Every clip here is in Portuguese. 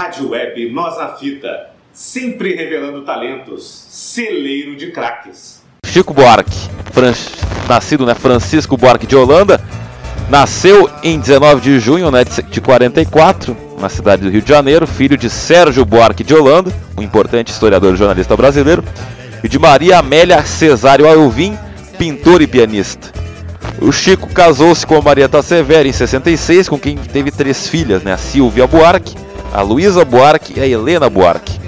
Rádio Web Nós na Fita, sempre revelando talentos, celeiro de craques. Chico Buarque, Fran... nascido, né, Francisco Buarque de Holanda, nasceu em 19 de junho né, de 44, na cidade do Rio de Janeiro, filho de Sérgio Buarque de Holanda, um importante historiador e jornalista brasileiro, e de Maria Amélia Cesário Alvim, pintor e pianista. O Chico casou-se com a Marieta Severa em 66, com quem teve três filhas, né? A Silvia Buarque, a Luísa Buarque e a Helena Buarque.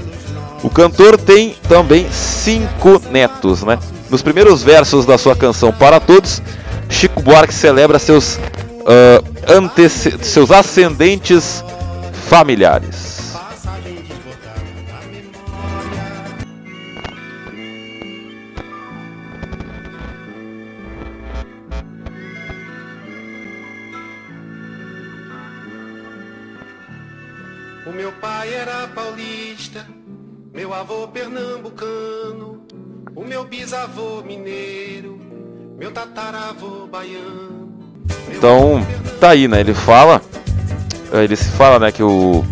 O cantor tem também cinco netos, né? Nos primeiros versos da sua canção Para Todos, Chico Buarque celebra seus, uh, seus ascendentes familiares. Avô pernambucano, o meu bisavô mineiro, meu tataravô baiano. Então, tá aí, né? Ele fala, ele se fala, né, que o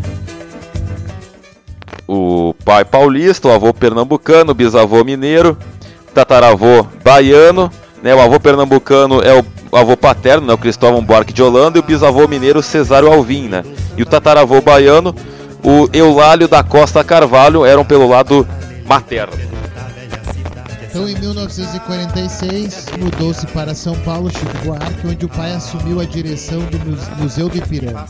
o pai paulista, o avô pernambucano, o bisavô mineiro, tataravô baiano, né? O avô pernambucano é o avô paterno, né, o Cristóvão Buarque de Holanda, e o bisavô mineiro Cesário Alvim, né? E o tataravô baiano o Eulálio da Costa Carvalho eram pelo lado materno. Então, em 1946, mudou-se para São Paulo Chico Buarque, onde o pai assumiu a direção do Museu do Ipiranga.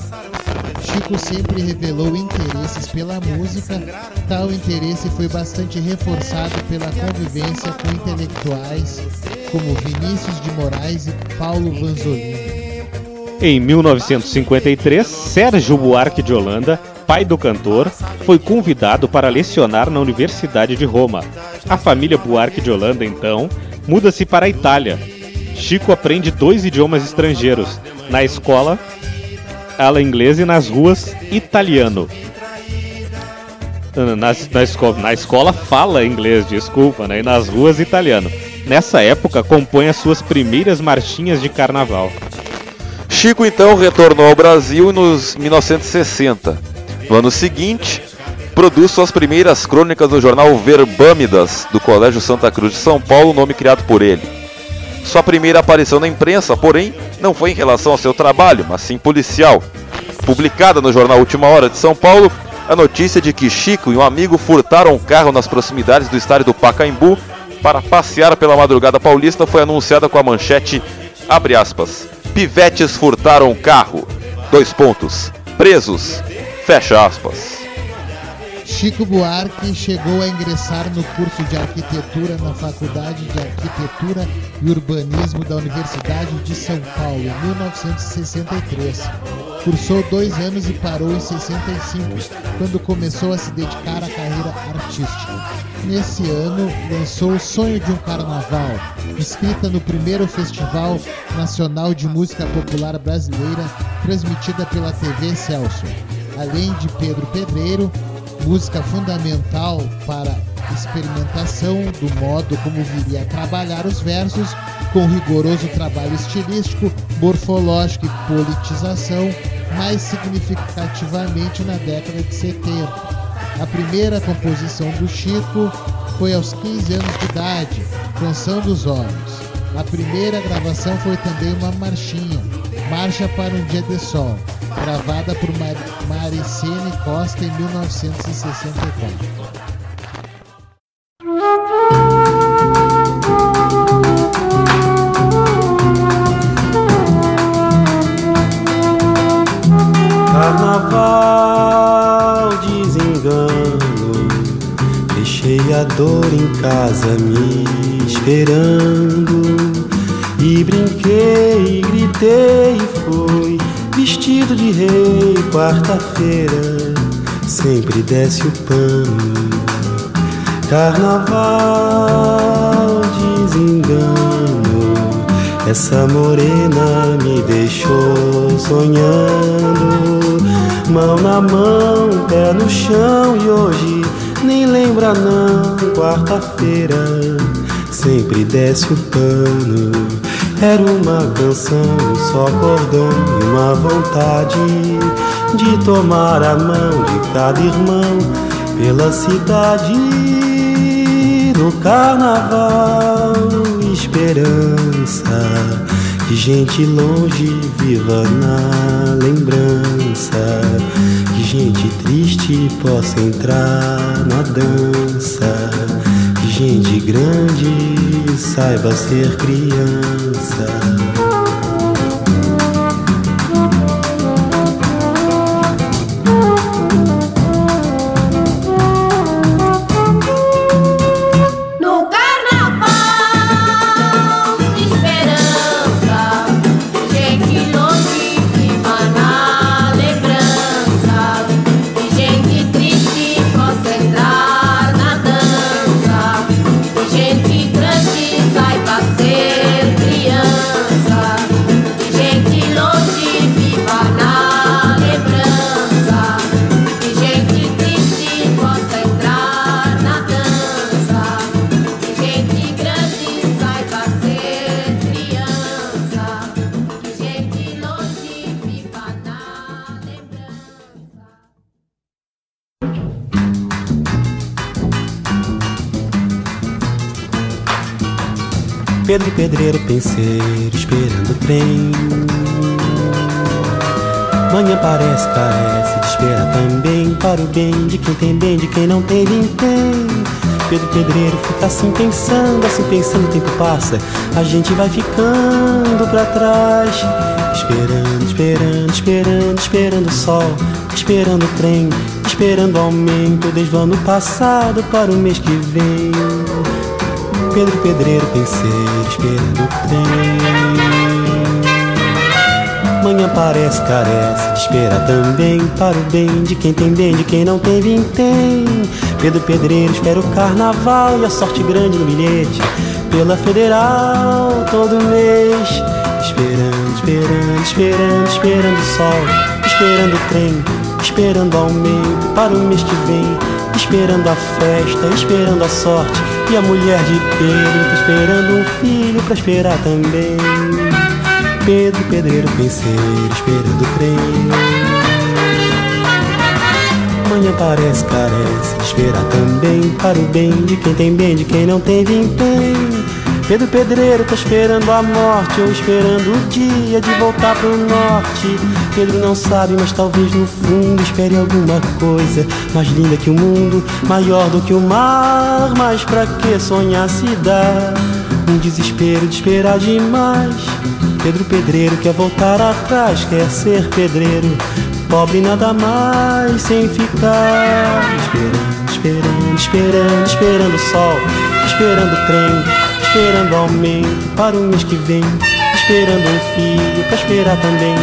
Chico sempre revelou interesses pela música, tal interesse foi bastante reforçado pela convivência com intelectuais como Vinícius de Moraes e Paulo Vanzolini. Em 1953, Sérgio Buarque de Holanda pai do cantor, foi convidado para lecionar na Universidade de Roma. A família Buarque de Holanda, então, muda-se para a Itália. Chico aprende dois idiomas estrangeiros, na escola, aula inglesa e nas ruas, italiano. Na, na, escola, na escola fala inglês, desculpa, né? e nas ruas italiano. Nessa época compõe as suas primeiras marchinhas de carnaval. Chico então retornou ao Brasil nos 1960 no ano seguinte, produz suas primeiras crônicas no jornal Verbâmidas, do Colégio Santa Cruz de São Paulo, nome criado por ele. Sua primeira aparição na imprensa, porém, não foi em relação ao seu trabalho, mas sim policial. Publicada no jornal Última Hora de São Paulo, a notícia de que Chico e um amigo furtaram um carro nas proximidades do estádio do Pacaembu para passear pela madrugada paulista foi anunciada com a manchete, abre aspas, pivetes furtaram carro, dois pontos, presos, Fecha aspas. Chico Buarque chegou a ingressar no curso de arquitetura na Faculdade de Arquitetura e Urbanismo da Universidade de São Paulo em 1963. Cursou dois anos e parou em 65, quando começou a se dedicar à carreira artística. Nesse ano, lançou O Sonho de um Carnaval, inscrita no primeiro Festival Nacional de Música Popular Brasileira, transmitida pela TV Celso além de Pedro Pedreiro, música fundamental para experimentação do modo como viria a trabalhar os versos, com rigoroso trabalho estilístico, morfológico e politização, mais significativamente na década de 70. A primeira composição do Chico foi aos 15 anos de idade, Canção dos Olhos. A primeira gravação foi também uma marchinha, Marcha para um Dia de Sol, gravada por Mar Maricene Costa em 1964. Quarta-feira, sempre desce o pano. Carnaval, desengano, essa morena me deixou sonhando. Mão na mão, pé no chão e hoje nem lembra não. Quarta-feira, sempre desce o pano. Era uma canção, só cordão e uma vontade de tomar a mão de cada irmão pela cidade no carnaval. Esperança de gente longe viva na lembrança. Que gente triste possa entrar na dança. Que gente grande saiba ser criança. Bem de quem tem bem, de quem não tem, vintém Pedro Pedreiro fica assim pensando, assim pensando, o tempo passa A gente vai ficando pra trás. Esperando, esperando, esperando, esperando o sol Esperando o trem, esperando o aumento Desde o ano passado para o mês que vem. Pedro Pedreiro, penseiro, esperando o trem Manhã parece, carece de esperar também Para o bem de quem tem bem, de quem não tem, vintém Pedro Pedreiro espera o carnaval E a sorte grande no bilhete. Pela Federal todo mês Esperando, esperando, esperando, esperando o sol Esperando o trem, esperando o aumento Para o mês que vem Esperando a festa, esperando a sorte E a mulher de Pedro esperando um filho pra esperar também Pedro, pedreiro, penseiro, esperando trem. Manhã parece, carece, esperar também para o bem de quem tem bem, de quem não tem vintém. Pedro Pedreiro tá esperando a morte ou esperando o dia de voltar pro norte. Pedro não sabe, mas talvez no fundo espere alguma coisa mais linda que o mundo, maior do que o mar. Mas pra que sonhar se dá? Um desespero de esperar demais. Pedro Pedreiro quer voltar atrás, quer ser pedreiro. Pobre nada mais sem ficar esperando, esperando, esperando, esperando o sol, esperando o trem, esperando aumento para o mês que vem, esperando um filho para esperar também,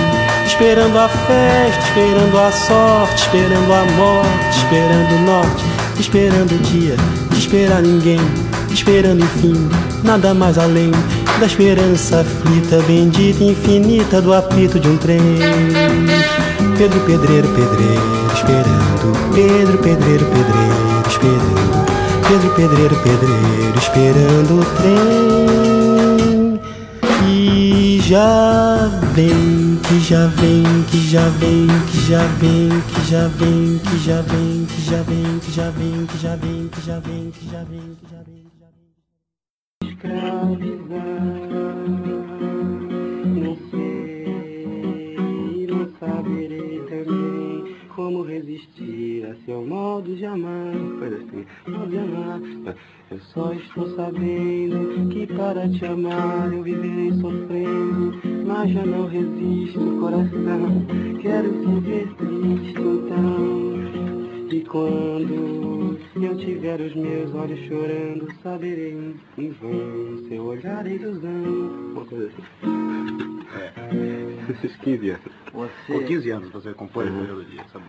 esperando a festa, esperando a sorte, esperando a morte, esperando o norte, esperando o dia, de esperar ninguém, esperando enfim, nada mais além da esperança aflita, bendita, infinita do apito de um trem. Pedro, pedreiro, pedreiro, esperando. Pedro, pedreiro, pedreiro, esperando. Pedro, pedreiro, pedreiro, esperando o trem. E já vem, que já vem, que já vem, que já vem, que já vem, que já vem, que já vem, que já vem, que já vem, que já vem, que já vem, que já vem. Resistir a seu modo de amar. Coisa assim, modo de amar. Eu só estou sabendo que para te amar eu viverei sofrendo, mas já não resisto, coração. Quero te ver triste então. E quando eu tiver os meus olhos chorando, saberei em vão seu olhar é ilusão. Uma coisa assim. É, esses 15 anos. Com 15 anos você compõe uhum. a melodia, sabe?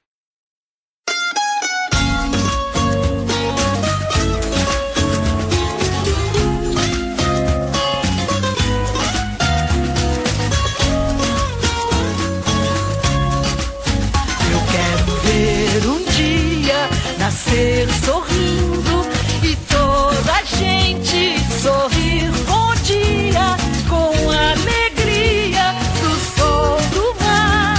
sorrindo e toda a gente sorrir. Bom dia com a alegria do sol do mar.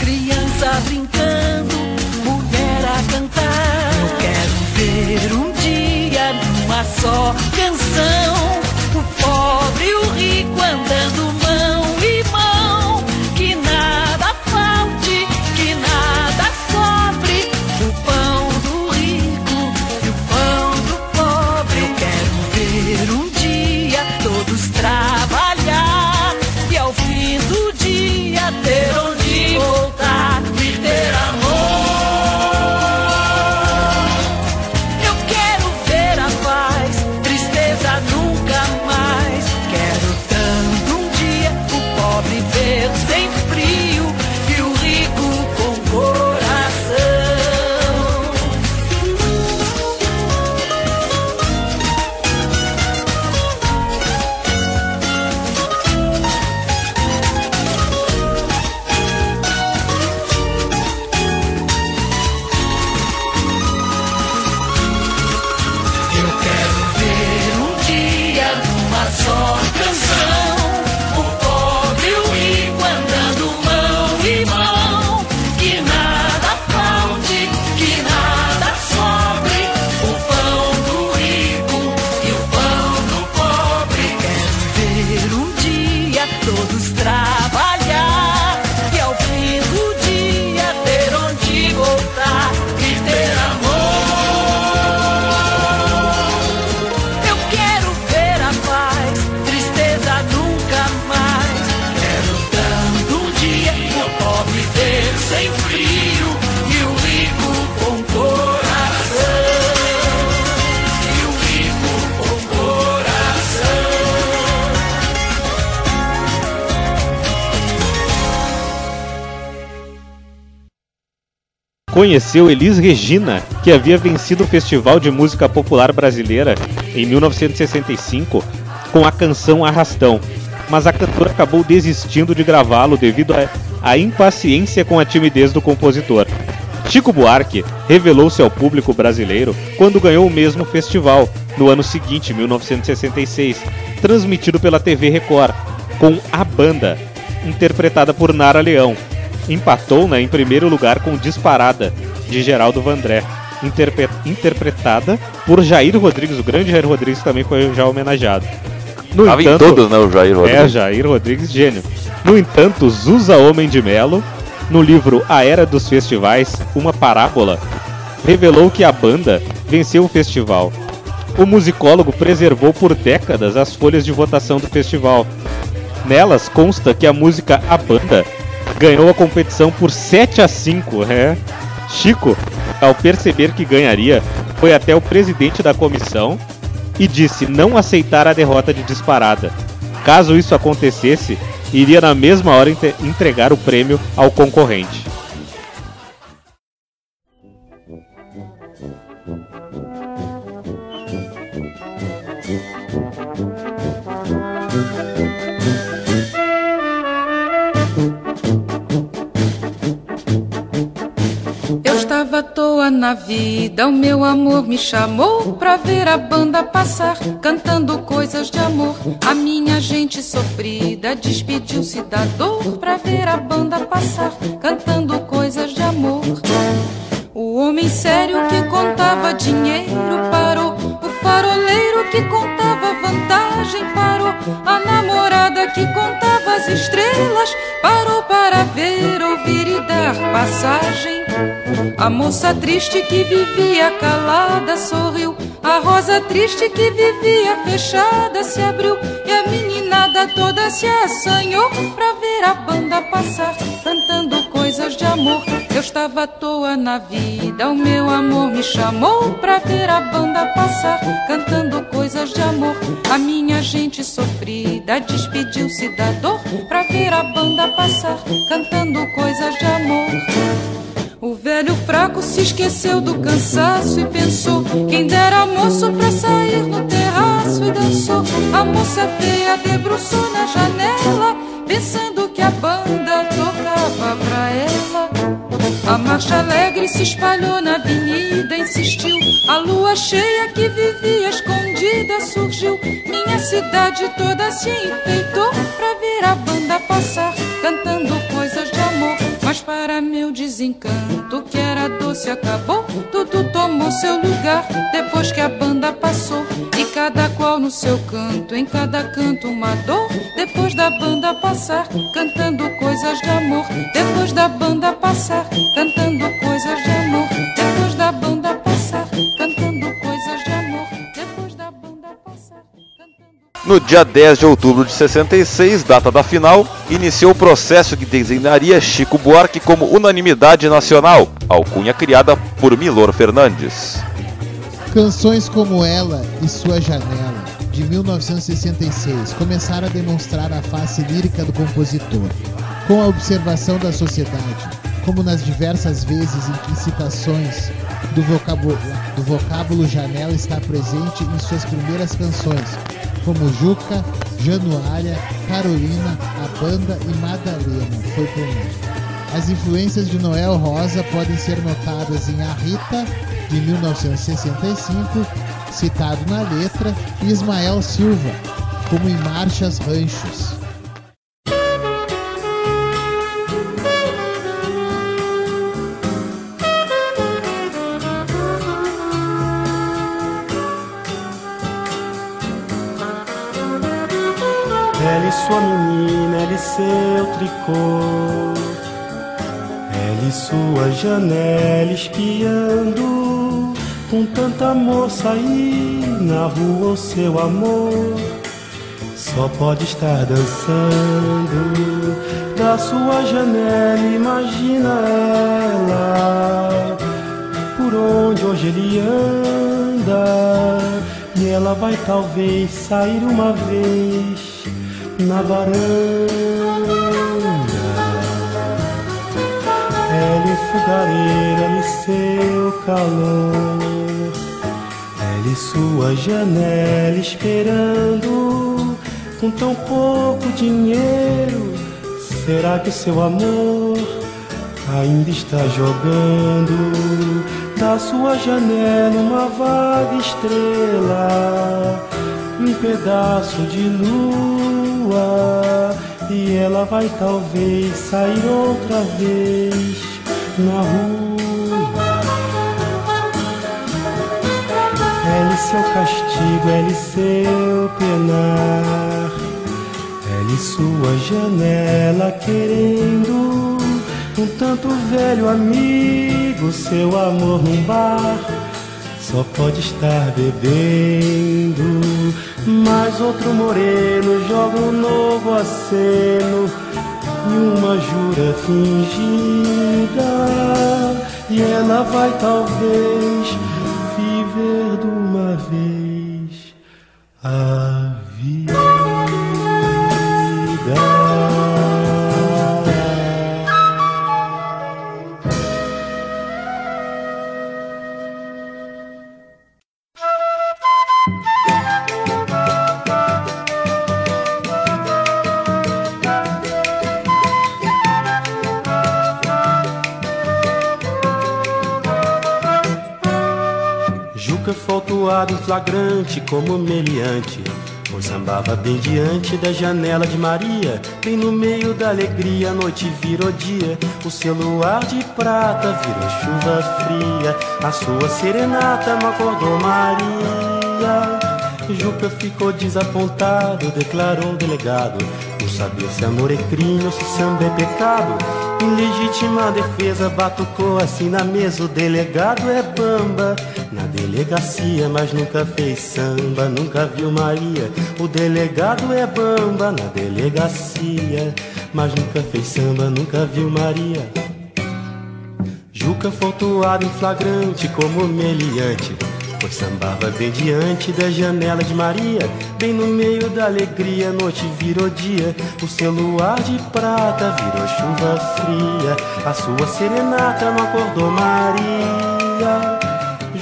Criança brincando, mulher a cantar. Eu quero ver um dia numa só. Um dia todos Conheceu Elis Regina, que havia vencido o Festival de Música Popular Brasileira em 1965 com a canção Arrastão, mas a cantora acabou desistindo de gravá-lo devido à- impaciência com a timidez do compositor. Chico Buarque revelou-se ao público brasileiro quando ganhou o mesmo festival, no ano seguinte, 1966, transmitido pela TV Record, com A Banda, interpretada por Nara Leão. Empatou né, em primeiro lugar com Disparada, de Geraldo Vandré, interpe- interpretada por Jair Rodrigues. O grande Jair Rodrigues também foi já homenageado. No Tava em todos, né, o Jair é, Rodrigues. Jair Rodrigues, gênio. No entanto, Zusa Homem de Melo, no livro A Era dos Festivais, uma parábola, revelou que a banda venceu o festival. O musicólogo preservou por décadas as folhas de votação do festival. Nelas consta que a música A Banda ganhou a competição por 7 a 5, é. Chico, ao perceber que ganharia, foi até o presidente da comissão e disse não aceitar a derrota de disparada. Caso isso acontecesse, iria na mesma hora entregar o prêmio ao concorrente. Na vida, o meu amor me chamou pra ver a banda passar, cantando coisas de amor. A minha gente sofrida despediu-se da dor pra ver a banda passar, cantando coisas de amor. O homem sério que contava dinheiro parou, o faroleiro que contava vantagem parou, a namorada que contava as estrelas parou para ver, ouvir e dar passagem. A moça triste que vivia calada sorriu, a rosa triste que vivia fechada se abriu e a meninada toda se assanhou pra ver a banda passar, cantando coisas de amor. Eu estava à toa na vida, o meu amor me chamou pra ver a banda passar, cantando coisas de amor. A minha gente sofrida despediu-se da dor pra ver a banda passar, cantando coisas de amor. O velho fraco se esqueceu do cansaço e pensou: quem dera moço pra sair no terraço e dançou. A moça feia debruçou na janela, pensando que a banda tocava pra ela. A marcha alegre se espalhou na avenida, insistiu. A lua cheia que vivia escondida surgiu. Minha cidade toda se enfeitou pra ver a banda passar, cantando coisas. Mas para meu desencanto, que era doce acabou. Tudo tomou seu lugar depois que a banda passou. E cada qual no seu canto, em cada canto uma dor. Depois da banda passar, cantando coisas de amor. Depois da banda passar, cantando No dia 10 de outubro de 66, data da final, iniciou o processo que designaria Chico Buarque como unanimidade nacional, alcunha criada por Milor Fernandes. Canções como ela e Sua Janela, de 1966, começaram a demonstrar a face lírica do compositor, com a observação da sociedade, como nas diversas vezes em que citações do vocábulo, do vocábulo janela está presente em suas primeiras canções, como Juca, Januária, Carolina, A Banda e Madalena, foi comum. As influências de Noel Rosa podem ser notadas em A Rita, de 1965, citado na letra, e Ismael Silva, como em marchas ranchos. Sua menina, ela e seu tricô. Ela e sua janela espiando. Com tanta moça aí na rua, o seu amor só pode estar dançando. Da sua janela, imagina ela por onde hoje ele anda. E ela vai talvez sair uma vez na varanda. Ela e fogareira, e seu calor. Ela e sua janela esperando. Com tão pouco dinheiro, será que seu amor ainda está jogando? Da sua janela uma vaga estrela, um pedaço de lua, e ela vai talvez sair outra vez na rua. Ela e seu castigo, ela e seu penar, ela e sua janela querendo um tanto velho amigo, seu amor num bar só pode estar bebendo. Mas outro moreno joga um novo aceno e uma jura fingida. E ela vai talvez viver de uma vez a vida. Juca flutuado em flagrante como meliante. Pois sambava bem diante da janela de Maria. Bem no meio da alegria a noite virou dia. O seu luar de prata virou chuva fria. A sua serenata não acordou Maria. Juca ficou desapontado, declarou o delegado saber se amor é crime ou se samba é pecado. Em legítima defesa batucou assim na mesa. O delegado é bamba. Na delegacia Mas nunca fez samba, nunca viu Maria. O delegado é bamba. Na delegacia Mas nunca fez samba, nunca viu Maria. Juca flutuado em flagrante como meliante Pois sambava bem diante da janela de Maria. Bem no meio da alegria, noite virou dia. O seu luar de prata virou chuva fria. A sua serenata não acordou Maria.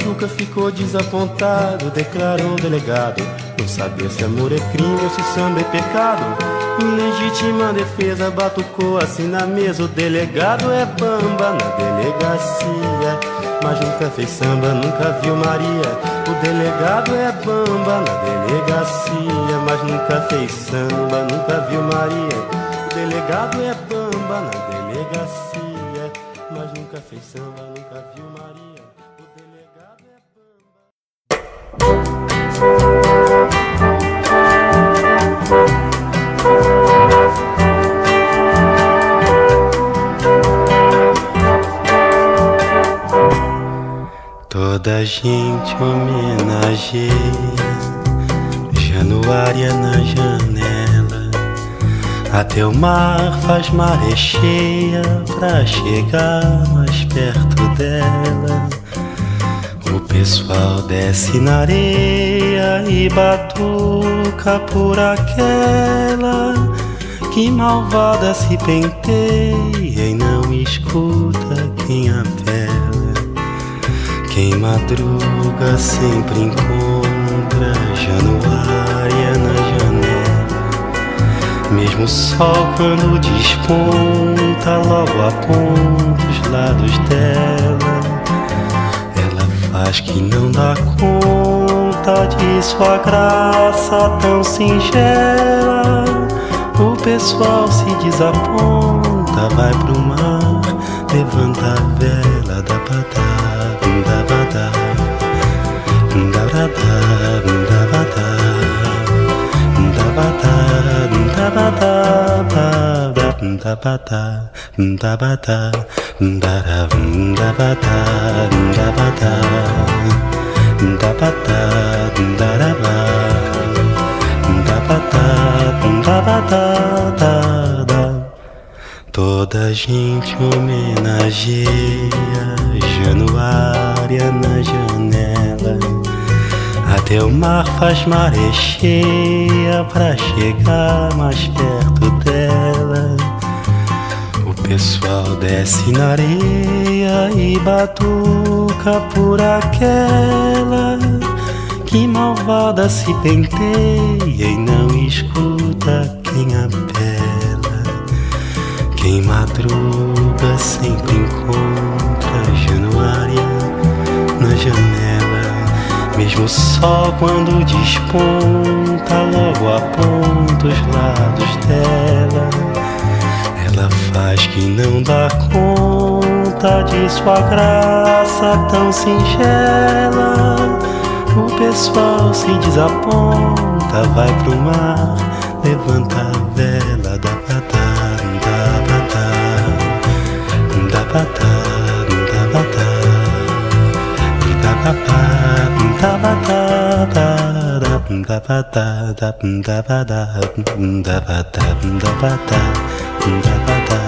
Juca ficou desapontado, declarou o delegado. Não sabia se amor é crime ou se samba é pecado. Em legítima defesa batucou assim na mesa. O delegado é bamba na delegacia mas nunca fez samba, nunca viu Maria. O delegado é bamba na delegacia, mas nunca fez samba, nunca viu Maria. O delegado é bamba na delegacia, mas nunca fez samba, Toda gente homenageia. Januária na janela. Até o mar faz maré cheia Pra chegar mais perto dela. O pessoal desce na areia E batuca por aquela Que malvada se penteia E não escuta quem apela quem madruga sempre encontra Januária na janela. Mesmo o sol quando desponta Logo aponta os lados dela. Ela faz que não dá conta de sua graça tão singela. O pessoal se desaponta, vai pro mar, levanta a vela da badá, bata da bata da da da bata da bata da bata da da ba da bata da bata da da toda gente homenageia Januário na janela. Até o mar faz maré cheia pra chegar mais perto dela. O pessoal desce na areia e batuca por aquela que malvada se penteia e não escuta quem apela. Quem madruga sempre encontra janela. Mesmo só quando desponta, logo aponta os lados dela. Ela faz que não dá conta de sua graça tão singela. O pessoal se desaponta, vai pro mar, levanta a vela da batá, da batá, da batá, da ba da da da ba da da ba da da ba da da ba da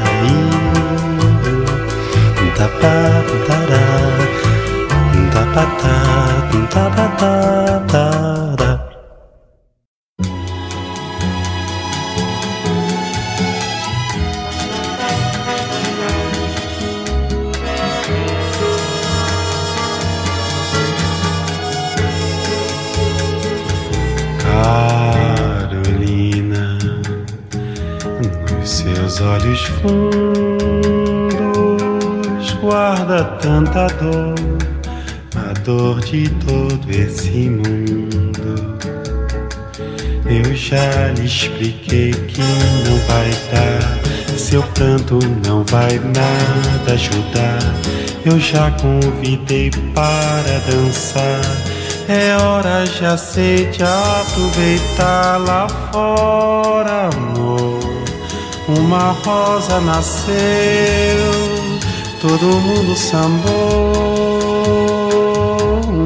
da ba da da ba da da ba da da fundos guarda tanta dor a dor de todo esse mundo. Eu já lhe expliquei que não vai dar, seu pranto não vai nada ajudar. Eu já convidei para dançar. É hora, já sei, de aproveitar lá fora, amor. Uma rosa nasceu, todo mundo sambou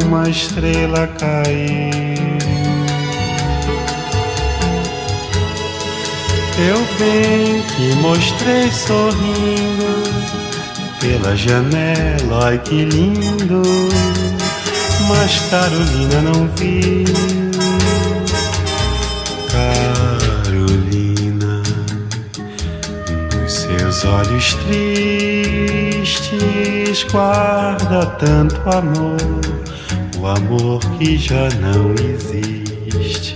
uma estrela caiu. Eu bem que mostrei sorrindo pela janela, ai que lindo. Mas Carolina não viu. Olhos tristes guarda tanto amor o amor que já não existe.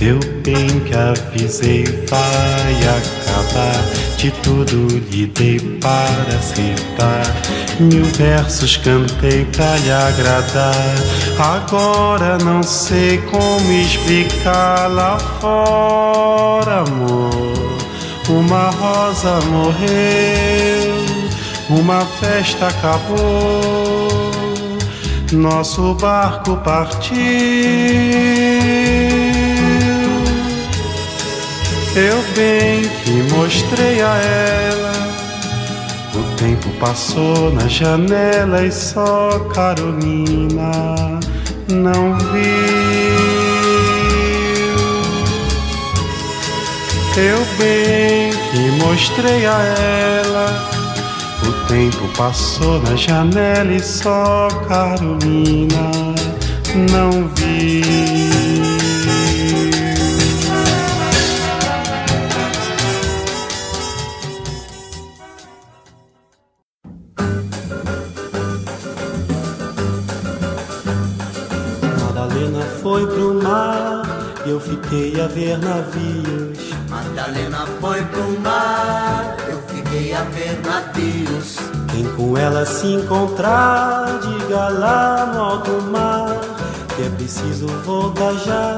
Eu bem que avisei, vai acabar. De tudo lhe dei para citar. Mil versos cantei pra lhe agradar. Agora não sei como explicar lá fora, amor. Uma rosa morreu, uma festa acabou nosso barco partiu. Eu bem que mostrei a ela. O tempo passou na janela e só Carolina não viu. Eu bem que mostrei a ela. O tempo passou na janela e só Carolina não viu. Madalena foi pro mar e eu fiquei a ver navios. Madalena foi pro mar, eu fiquei a ver navios. Quem com ela se encontrar, diga lá no alto mar. que é preciso voltar já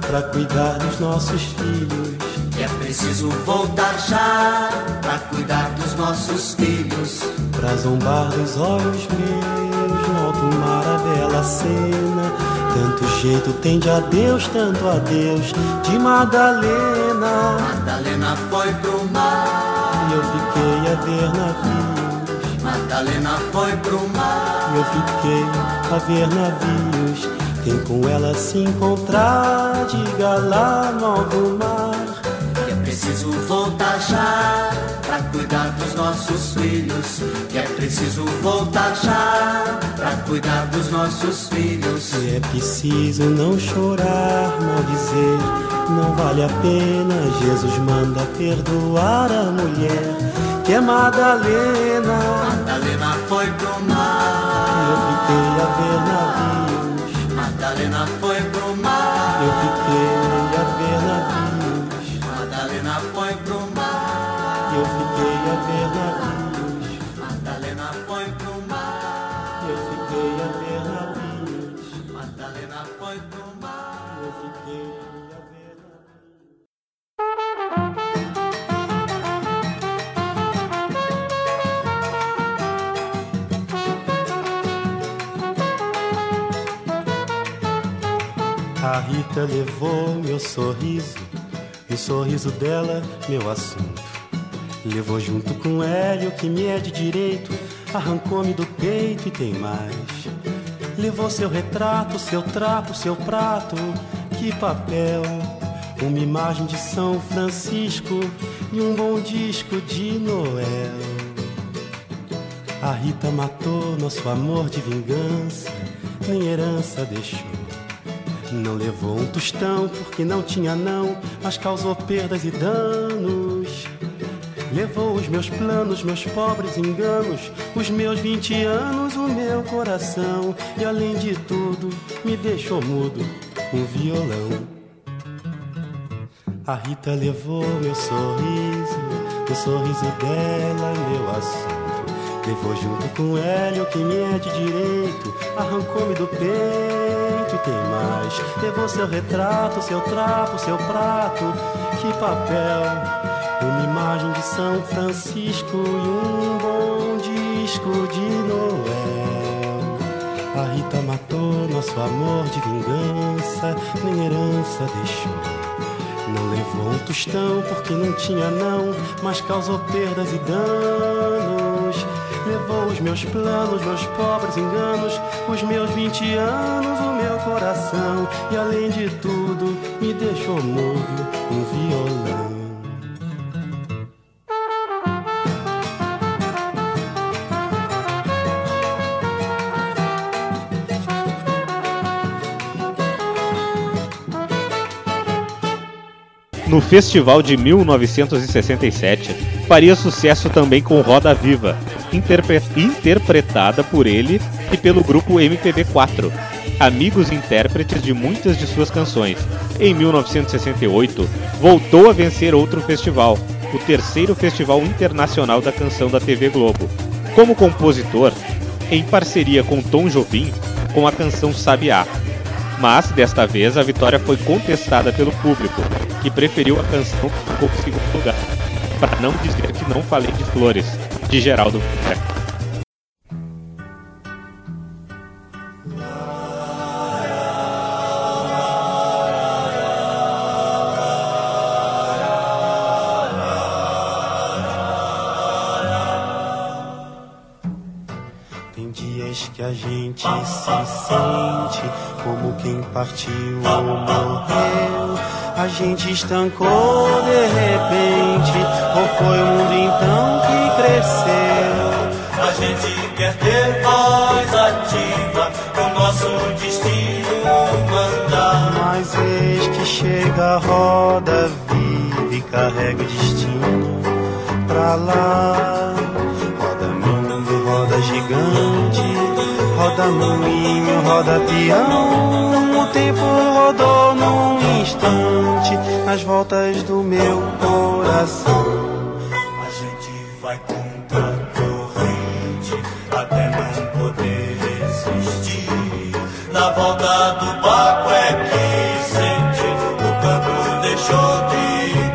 pra cuidar dos nossos filhos. Que é preciso voltar já pra cuidar dos nossos filhos. Pra zombar dos olhos meus no alto mar a bela cena. Tanto jeito tem de adeus, tanto adeus de Madalena. Madalena foi pro mar, E eu fiquei a ver navios. Madalena foi pro mar. E eu fiquei a ver navios. Quem com ela se encontrar, diga lá no alto mar. Que é preciso voltar já pra cuidar dos nossos filhos. Que é preciso voltar já pra cuidar dos nossos filhos. E é preciso não chorar, mal dizer, não vale a pena. Jesus manda perdoar a mulher que é Madalena. Madalena foi pro E eu mar. fiquei a ver navios. Madalena foi pro mar. Eu fiquei Levou meu sorriso, e o sorriso dela, meu assunto. Levou junto com Hélio, que me é de direito, arrancou-me do peito e tem mais. Levou seu retrato, seu trapo, seu prato, que papel. Uma imagem de São Francisco e um bom disco de Noel. A Rita matou nosso amor de vingança, nem herança deixou. Não levou um tostão porque não tinha não, mas causou perdas e danos. Levou os meus planos, meus pobres enganos, os meus 20 anos, o meu coração. E além de tudo, me deixou mudo, um violão. A Rita levou meu sorriso, o sorriso dela, meu assunto. Levou junto com Hélio, que me é de direito, arrancou-me do peito e tem mais. Levou seu retrato, seu trapo, seu prato, que papel. Uma imagem de São Francisco e um bom disco de Noel. A Rita matou nosso amor de vingança, nem herança deixou. Não levou um tostão porque não tinha não, mas causou perdas e danos. Levou os meus planos, meus pobres enganos, os meus 20 anos, o meu coração. E além de tudo, me deixou mudo um violão. No festival de 1967, faria sucesso também com Roda Viva, interpre- interpretada por ele e pelo grupo MPB4, amigos intérpretes de muitas de suas canções. Em 1968, voltou a vencer outro festival, o terceiro Festival Internacional da Canção da TV Globo. Como compositor, em parceria com Tom Jobim, com a canção Sabiá, mas desta vez a vitória foi contestada pelo público, que preferiu a canção que ficou em segundo lugar, para não dizer que não falei de flores, de Geraldo que a gente se sente como quem partiu ou morreu. A gente estancou de repente, ou foi o mundo então que cresceu? A gente quer ter voz ativa, o nosso destino mandar. Mas eis que chega a roda viva e carrega o destino pra lá. Roda mundo, roda gigante, roda moinho, roda peão. Tempo rodou num instante nas voltas do meu coração. A gente vai contra a corrente até não poder resistir. Na volta do barco é que sente o campo deixou de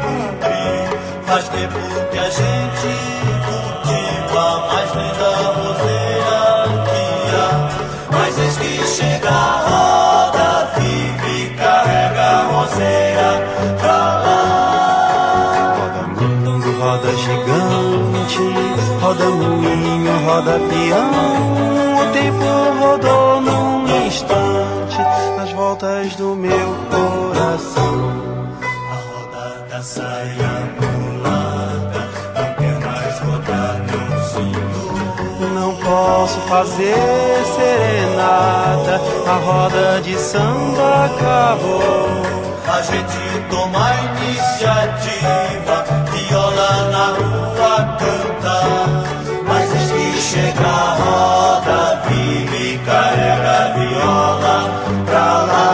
cumprir. Faz tempo que a gente cultiva mais linda roseira que há. Mas eis que chega peão. O tempo rodou num instante nas voltas do meu coração. A roda da saia mulata não quer mais rodar tãozinho. Não posso fazer serenata, a roda de samba acabou. A gente toma a iniciativa, viola na rua canta. Chega a roda, vive carrega a viola pra lá.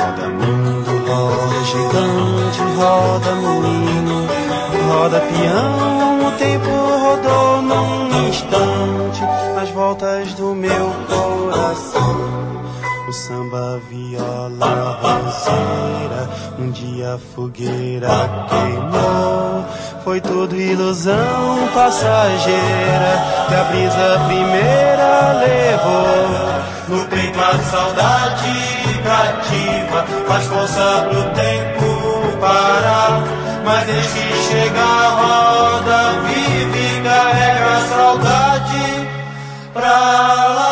Roda mundo, roda gigante, roda moinho, roda peão. O samba, viola, roseira, um dia a fogueira queimou. Foi tudo ilusão passageira que a brisa primeira levou. No peito a saudade cativa, faz força pro tempo parar. Mas eis que chega a roda, vive e carrega a saudade pra lá.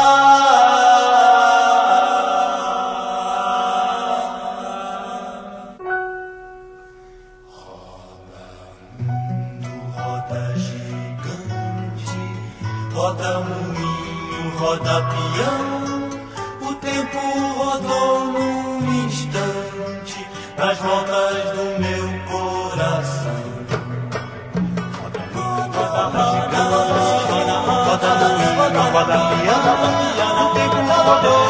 O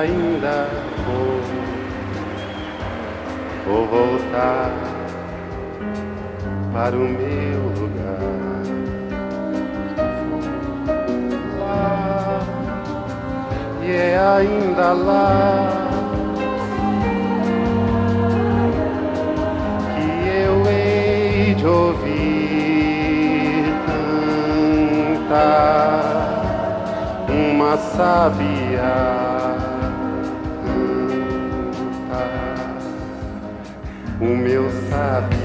ainda vou. Vou voltar para o meu lugar. E é ainda lá que eu hei de ouvir cantar uma sabia o meu sabia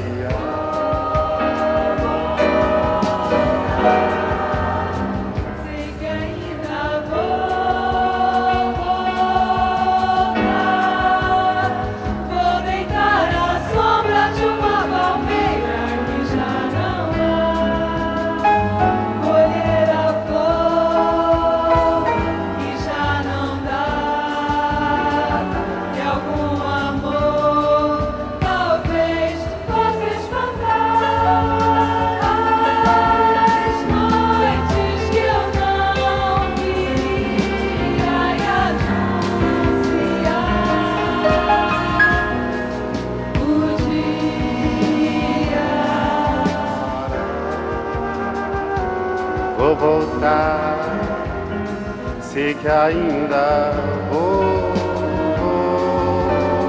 que ainda vou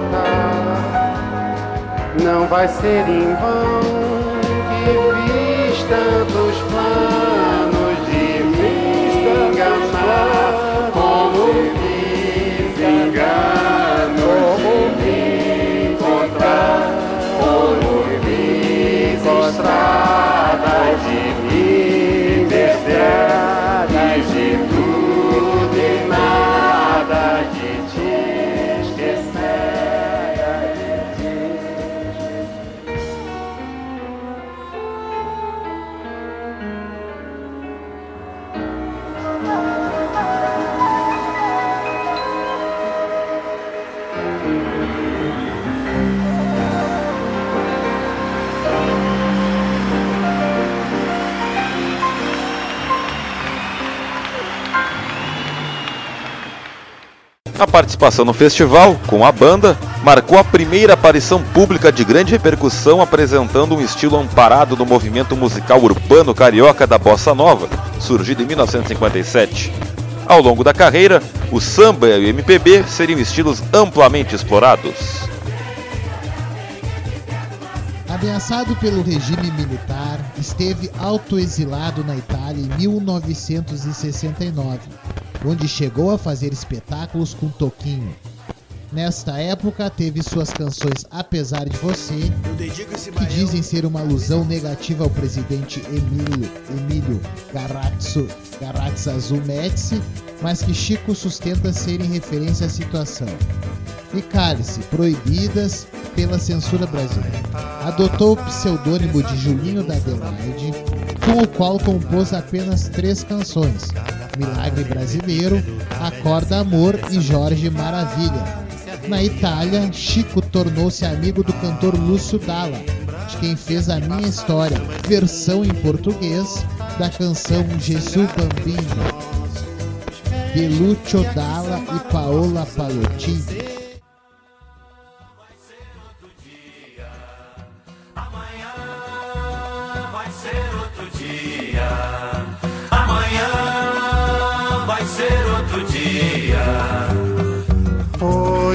voltar. Não vai ser em vão que fiz tantos participação no festival, com a banda, marcou a primeira aparição pública de grande repercussão apresentando um estilo amparado no movimento musical urbano carioca da bossa nova, surgido em 1957. Ao longo da carreira, o samba e o MPB seriam estilos amplamente explorados. Ameaçado pelo regime militar, esteve autoexilado na Itália em 1969, onde chegou a fazer espetáculos com Toquinho. Nesta época, teve suas canções Apesar de Você, que dizem ser uma alusão negativa ao presidente Emílio, Emílio Garazzo, Garazzo Médici, mas que Chico sustenta serem referência à situação. E Cálice, proibidas pela censura brasileira. Adotou o pseudônimo de Julinho da Adelaide, com o qual compôs apenas três canções: Milagre Brasileiro, Acorda Amor e Jorge Maravilha. Na Itália, Chico tornou-se amigo do cantor Lúcio Dalla, de quem fez a minha história, versão em português da canção Jesus Bambino, de Lucio Dalla e Paola Palotti.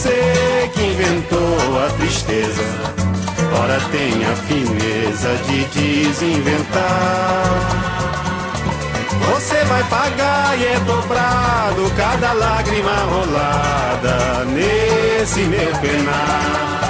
Você que inventou a tristeza, ora tem a fineza de desinventar. Você vai pagar e é dobrado cada lágrima rolada nesse meu penar.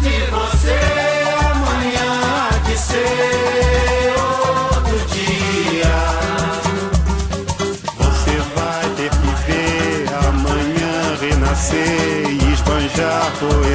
de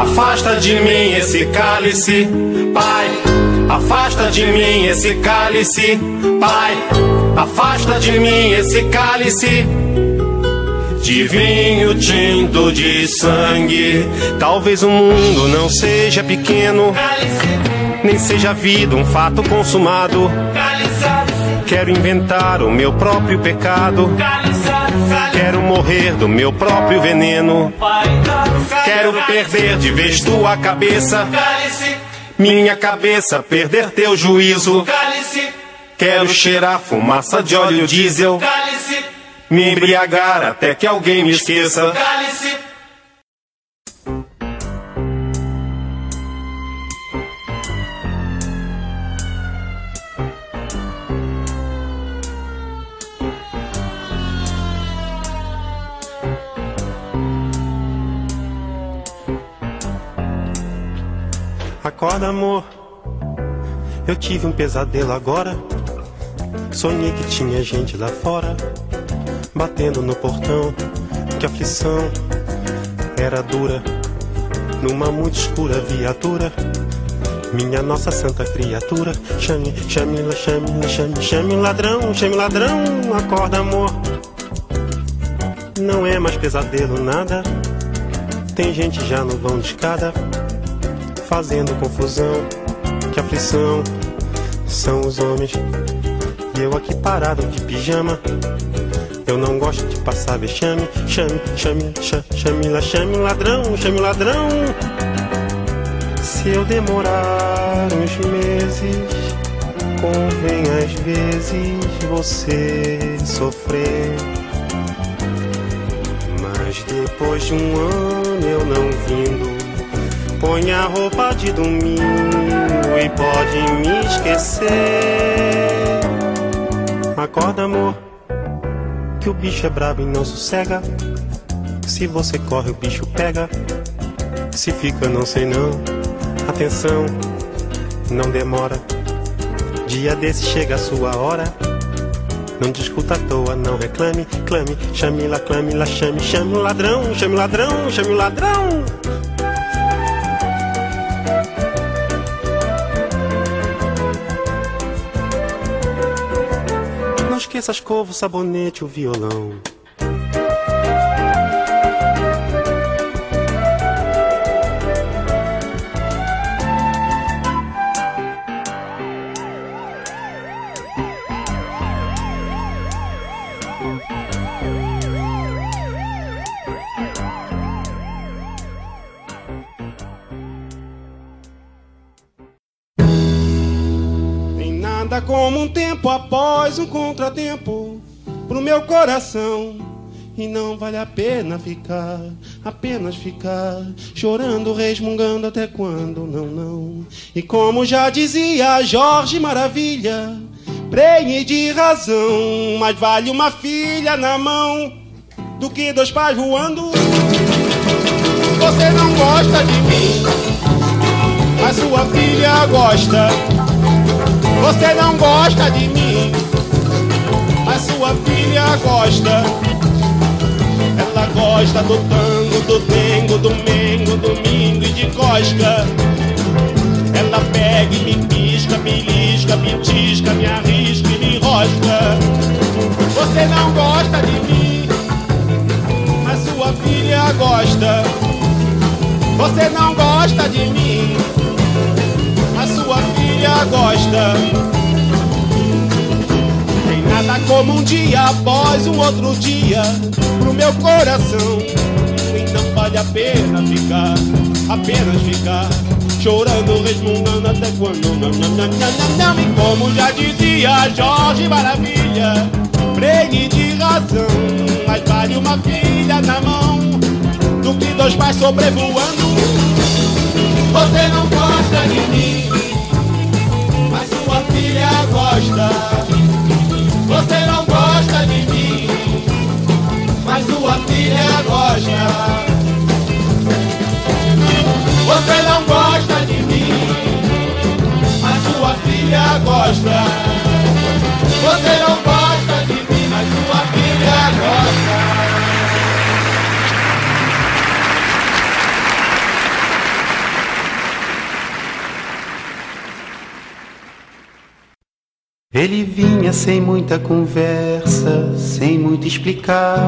afasta de mim esse cálice. Pai, afasta de mim esse cálice. Pai, afasta de mim esse cálice. De vinho tinto de sangue. Talvez o mundo não seja pequeno, nem seja a vida um fato consumado. Quero inventar o meu próprio pecado. Quero morrer do meu próprio veneno. Quero perder de vez tua cabeça. Minha cabeça perder teu juízo. Quero cheirar fumaça de óleo diesel. Me embriagar até que alguém me esqueça. Acorda, amor. Eu tive um pesadelo agora. Sonhei que tinha gente lá fora, batendo no portão. Que aflição era dura. Numa muito escura viatura. Minha nossa santa criatura. Chame, chame, chame, chame, chame ladrão, chame ladrão. Acorda, amor. Não é mais pesadelo nada. Tem gente já no vão de escada fazendo confusão. Que aflição são os homens. E eu aqui parado de pijama. Eu não gosto de passar vexame. Chame, chame, chame, chame, chame ladrão, chame ladrão. Se eu demorar uns meses, convém às vezes você sofrer. Mas depois de um ano eu não vindo. Põe a roupa de domingo e pode me esquecer. amor, que o bicho é brabo e não sossega. Se você corre, o bicho pega. Se fica, não sei não. Atenção, não demora. Dia desse chega a sua hora. Não discuta à toa, não reclame, clame, chame lá, clame lá, chame, chame o ladrão, chame o ladrão, chame o ladrão. A escova, o sabonete, o violão. Após um contratempo pro meu coração. E não vale a pena ficar, apenas ficar chorando, resmungando até quando, não, não. E como já dizia Jorge Maravilha, prenhe de razão, mas vale uma filha na mão do que dois pais voando. Você não gosta de mim, mas sua filha gosta. Você não gosta de mim, sua filha gosta. Ela gosta do tango, do dengo, do mengo, domingo e de cosca. Ela pega e me pisca, me lisca, me tisca, me arrisca e me enrosca. Você não gosta de mim, mas sua filha gosta. Você não gosta de mim, mas sua filha gosta. Nada como um dia após um outro dia pro meu coração. Então vale a pena ficar, apenas ficar. Chorando, resmungando até quando não, não, não, não, não. E como já dizia Jorge Maravilha, pregue de razão, mas vale uma filha na mão do que dois pais sobrevoando. Você não gosta de mim, mas sua filha gosta. Você não gosta de mim, mas sua filha gosta. Você não gosta de mim, mas sua filha gosta. Você não gosta de mim, mas sua filha gosta. Ele vinha sem muita conversa, sem muito explicar.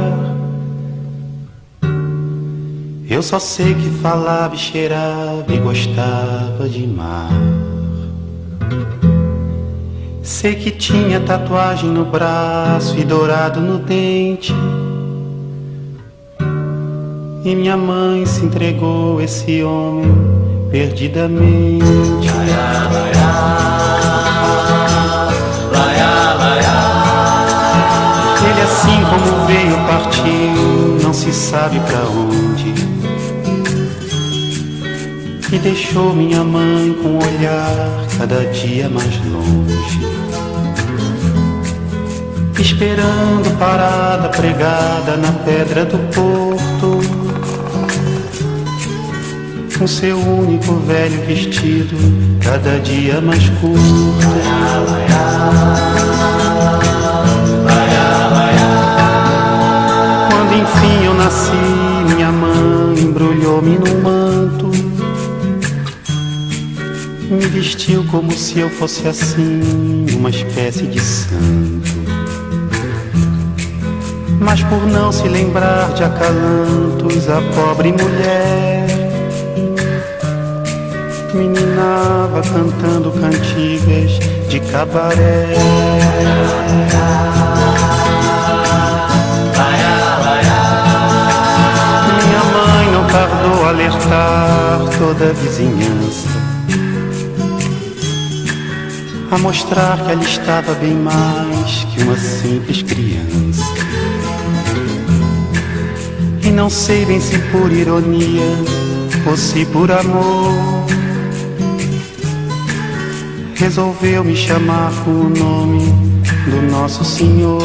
Eu só sei que falava e cheirava e gostava de mar. Sei que tinha tatuagem no braço e dourado no dente. E minha mãe se entregou a esse homem perdidamente. Ele assim como veio partiu, não se sabe pra onde. E deixou minha mãe com o olhar cada dia mais longe. Esperando parada pregada na pedra do porto. Com seu único velho vestido, cada dia mais curto. Quando enfim eu nasci, minha mãe embrulhou-me num manto. Me vestiu como se eu fosse assim, uma espécie de santo. Mas por não se lembrar de acalantos, a pobre mulher meninava cantando cantigas de cabaré. Tardou alertar toda a vizinhança, a mostrar que ela estava bem mais que uma simples criança. E não sei bem se por ironia ou se por amor resolveu me chamar com o nome do nosso Senhor.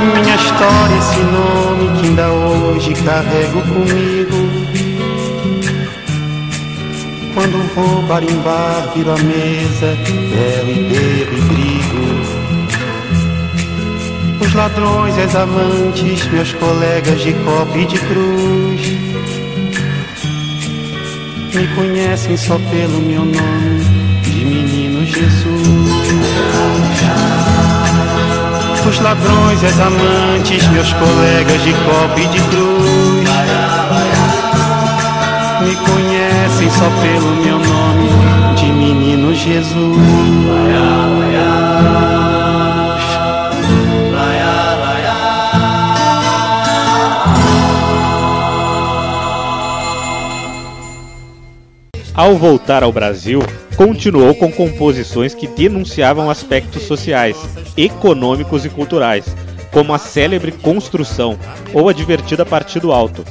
Minha história, esse nome que ainda hoje carrego comigo. Quando vou barimbar, viro a mesa, bebo e bebo e brigo. Os ladrões, as amantes, meus colegas de copo e de cruz Me conhecem só pelo meu nome de menino Jesus Os ladrões, as amantes, meus colegas de copo e de cruz. Me conhecem só pelo meu nome de menino Jesus. Ao voltar ao Brasil, continuou com composições que denunciavam aspectos sociais, econômicos e culturais, como a célebre Construção ou a divertida Partido Alto.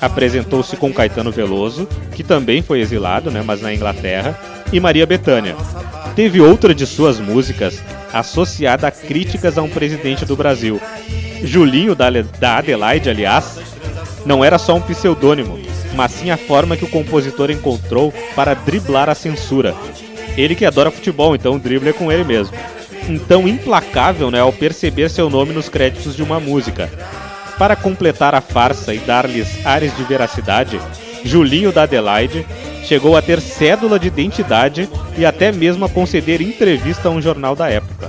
Apresentou-se com Caetano Veloso, que também foi exilado, né, mas na Inglaterra, e Maria Bethânia. Teve outra de suas músicas associada a críticas a um presidente do Brasil. Julinho da Adelaide, aliás, não era só um pseudônimo, mas sim a forma que o compositor encontrou para driblar a censura. Ele que adora futebol, então o drible é com ele mesmo. Então implacável né, ao perceber seu nome nos créditos de uma música. Para completar a farsa e dar-lhes ares de veracidade, Julinho da Adelaide chegou a ter cédula de identidade e até mesmo a conceder entrevista a um jornal da época.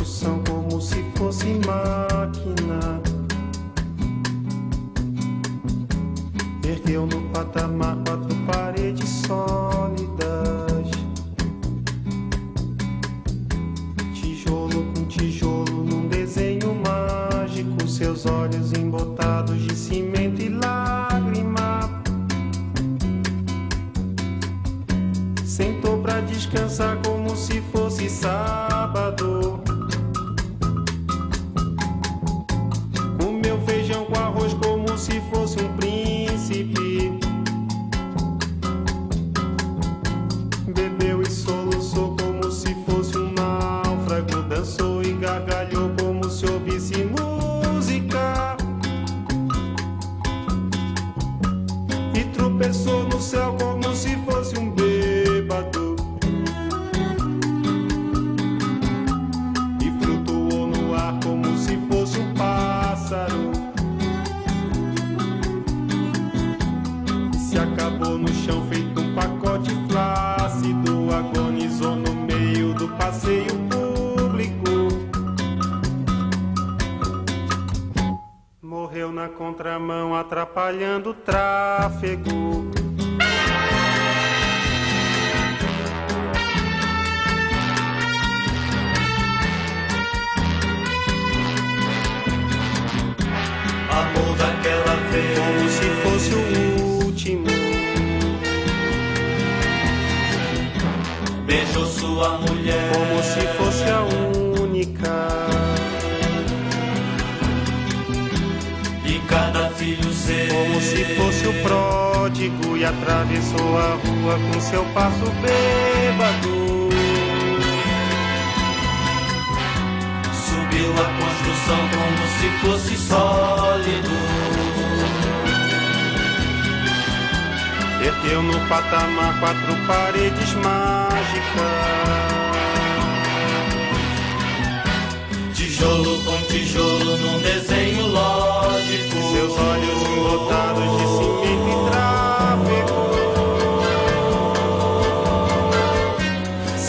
se fosse máquina. Ergueu no patamar quatro paredes sólidas. Tijolo com tijolo num desenho mágico. Seus olhos embotados de cimento e lágrima. Sentou pra descansar como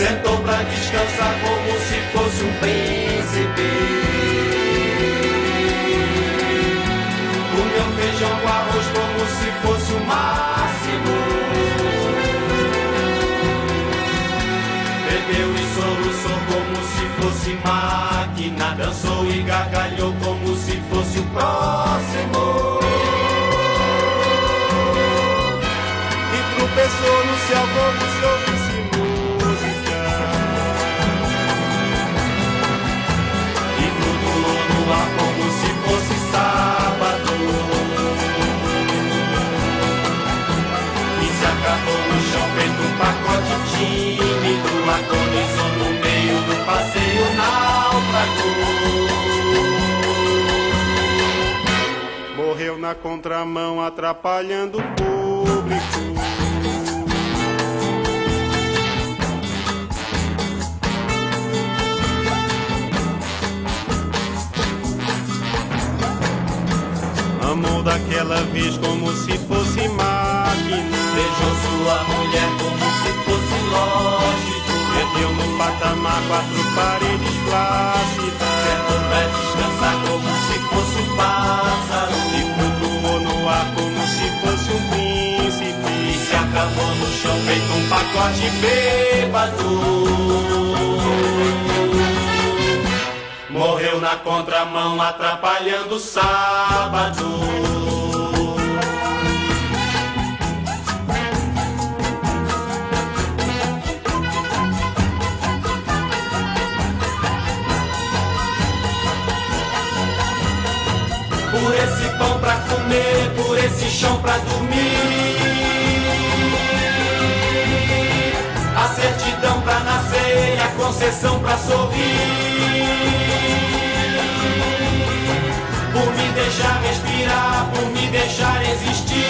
sentou pra descansar como se fosse um príncipe. Comeu feijão com arroz como se fosse o máximo. Bebeu e soluçou como se fosse máquina. Dançou e gargalhou como se fosse o próximo. E tropeçou no céu como se na contramão atrapalhando o público. Amou daquela vez como se fosse máquina. Beijou sua mulher como se fosse lógico. Perdeu no patamar quatro paredes flácidas. Certo pra descansar como se fosse um pássaro. Acabou no chão feito um pacote bêbado. Morreu na contramão atrapalhando o sábado. Por esse pão pra comer, por esse chão pra dormir. Concessão pra sorrir. Por me deixar respirar, por me deixar existir.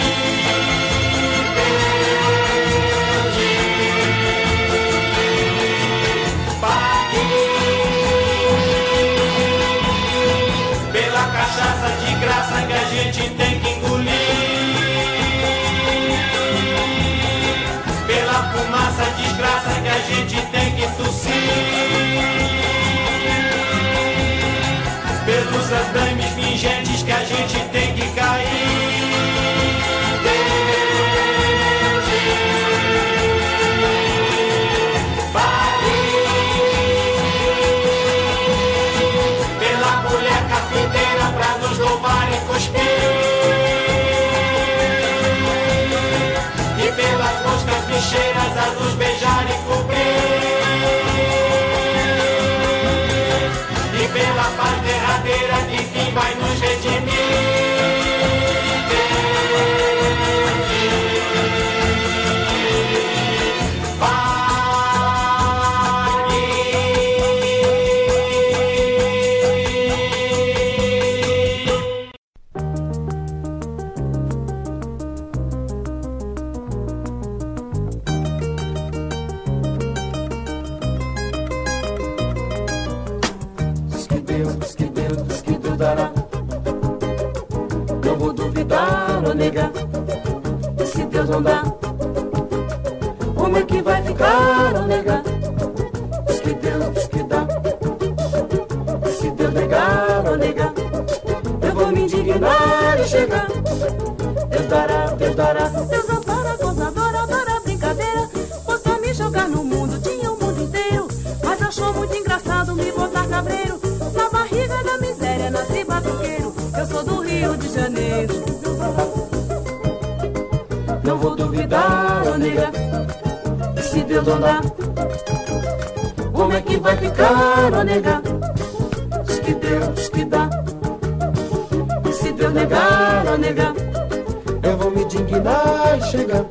Paguei pela cachaça de graça que a gente tem gente tem que tossir. Pelos andames fingentes que a gente tem derradeira que fim vai nos redimir. Chegar. Deus dará, Deus dará. Deus ampara, gozadora, adora brincadeira. Gostou me jogar no mundo, tinha o mundo inteiro. Mas achou muito engraçado me botar cabreiro. Na barriga da miséria nasci batuqueiro. Eu sou do Rio de Janeiro. Não vou duvidar ou negar. E se Deus dá, como é que vai ficar ou negar? Diz que Deus, que dá. Negar ou negar, eu vou me dignar e chegar.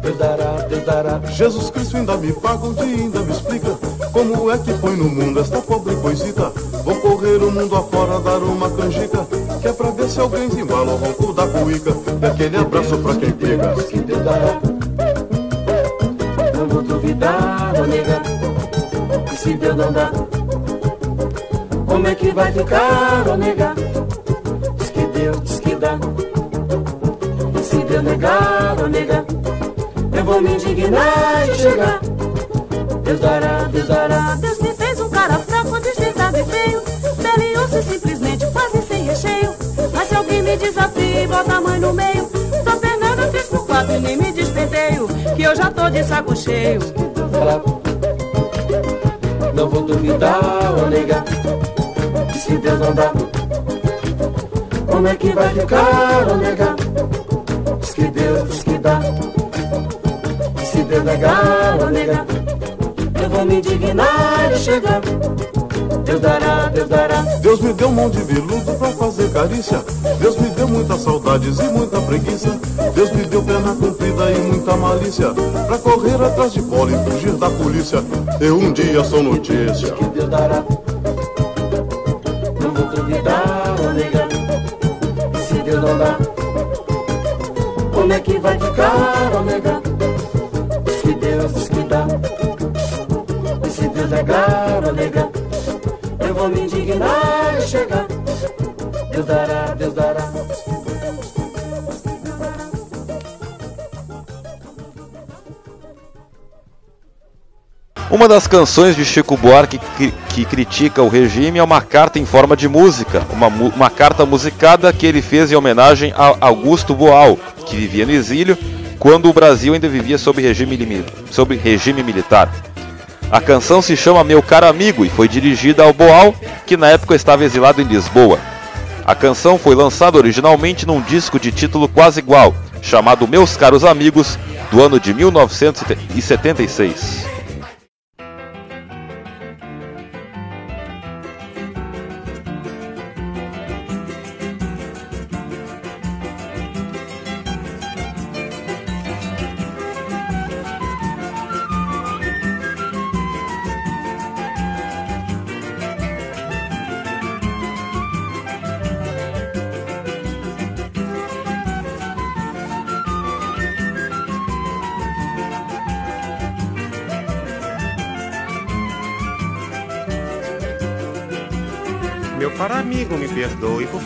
Deus dará, Deus dará. Jesus Cristo ainda me paga um dia, ainda me explica como é que põe no mundo esta pobre coisita. Vou correr o mundo afora, dar uma canjica, que é pra ver se alguém embala o ronco da cuíca. E aquele abraço pra quem pega. Que Deus dará. Não vou duvidar ou negar. E se Deus não dá, como é que vai ficar ou negar? E se Deus negar ou negar, eu vou me indignar e chegar. Deus dará, Deus dará. Deus me fez um cara fraco, desdentado e feio. Pele e simplesmente quase sem recheio. Mas se alguém me desafia e bota a mãe no meio, tô pernada, fiz por quatro e nem me despenteio. Que eu já tô de saco cheio. Não vou duvidar ou negar. E se Deus não dá, como é que vai ficar ou negar? Diz que Deus, diz que dá. E se Deus negar ou negar, eu vou me indignar e chegar. Deus dará, Deus dará. Deus me deu um monte de veludo pra fazer carícia. Deus me deu muitas saudades e muita preguiça. Deus me deu perna comprida e muita malícia. Pra correr atrás de bola e fugir da polícia. Eu um dia sou notícia. que Deus dará. Uma das canções de Chico Buarque que, critica o regime é uma carta em forma de música, uma, uma carta musicada que ele fez em homenagem a Augusto Boal, que vivia no exílio quando o Brasil ainda vivia sob regime, sob regime militar. A canção se chama Meu Caro Amigo e foi dirigida ao Boal, que na época estava exilado em Lisboa. A canção foi lançada originalmente num disco de título quase igual, chamado Meus Caros Amigos, do ano de 1976.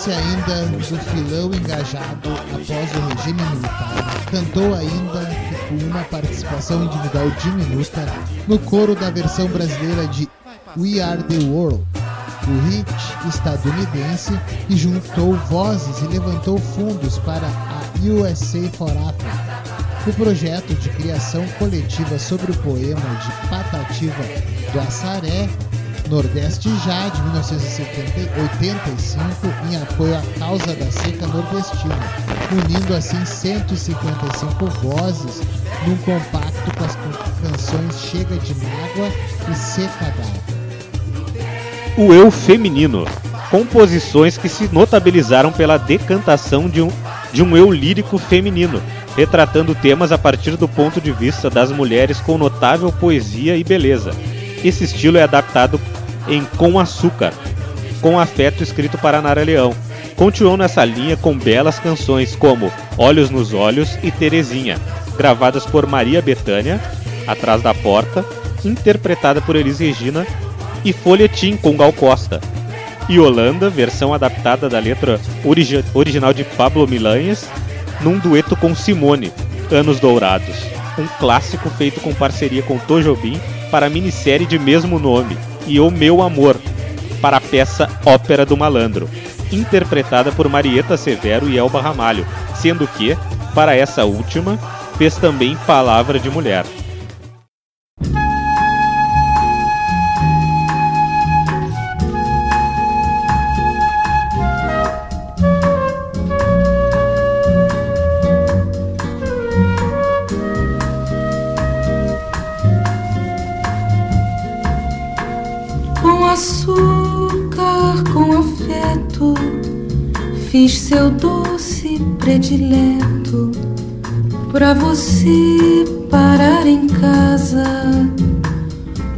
Valendo-se ainda do filão engajado após o regime militar, cantou ainda com uma participação individual diminuta no coro da versão brasileira de We Are the World, o hit estadunidense, e juntou vozes e levantou fundos para a USA for Africa, o projeto de criação coletiva sobre o poema de Patativa do Assaré, Nordeste Já, de 1985, em apoio à causa da seca nordestina, unindo assim 155 vozes num compacto com as canções Chega de Mágoa e Seca d'Água. O Eu Feminino. Composições que se notabilizaram pela decantação de um, de um eu lírico feminino, retratando temas a partir do ponto de vista das mulheres com notável poesia e beleza. Esse estilo é adaptado em Com Açúcar, com afeto escrito para Nara Leão. Continuou nessa linha com belas canções como Olhos nos Olhos e Terezinha, gravadas por Maria Bethânia, Atrás da Porta, interpretada por Elis Regina, e Folhetim com Gal Costa. E Holanda, versão adaptada da letra origi original de Pablo Milanhes, num dueto com Simone, Anos Dourados, um clássico feito com parceria com Tojobim para a minissérie de mesmo nome, e O Meu Amor, para a peça Ópera do Malandro, interpretada por Marieta Severo e Elba Ramalho, sendo que, para essa última, fez também Palavra de Mulher. Fiz seu doce predileto pra você parar em casa.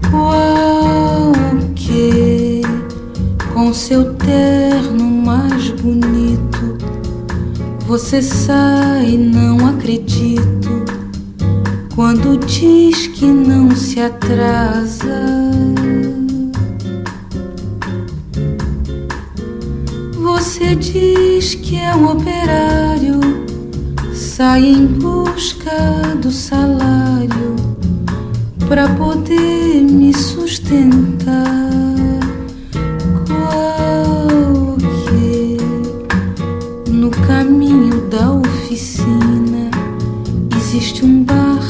Qual que com seu terno mais bonito você sai, não acredito. Quando diz que não se atrasa. Você diz que é um operário, sai em busca do salário pra poder me sustentar. Qual que no caminho da oficina existe um bar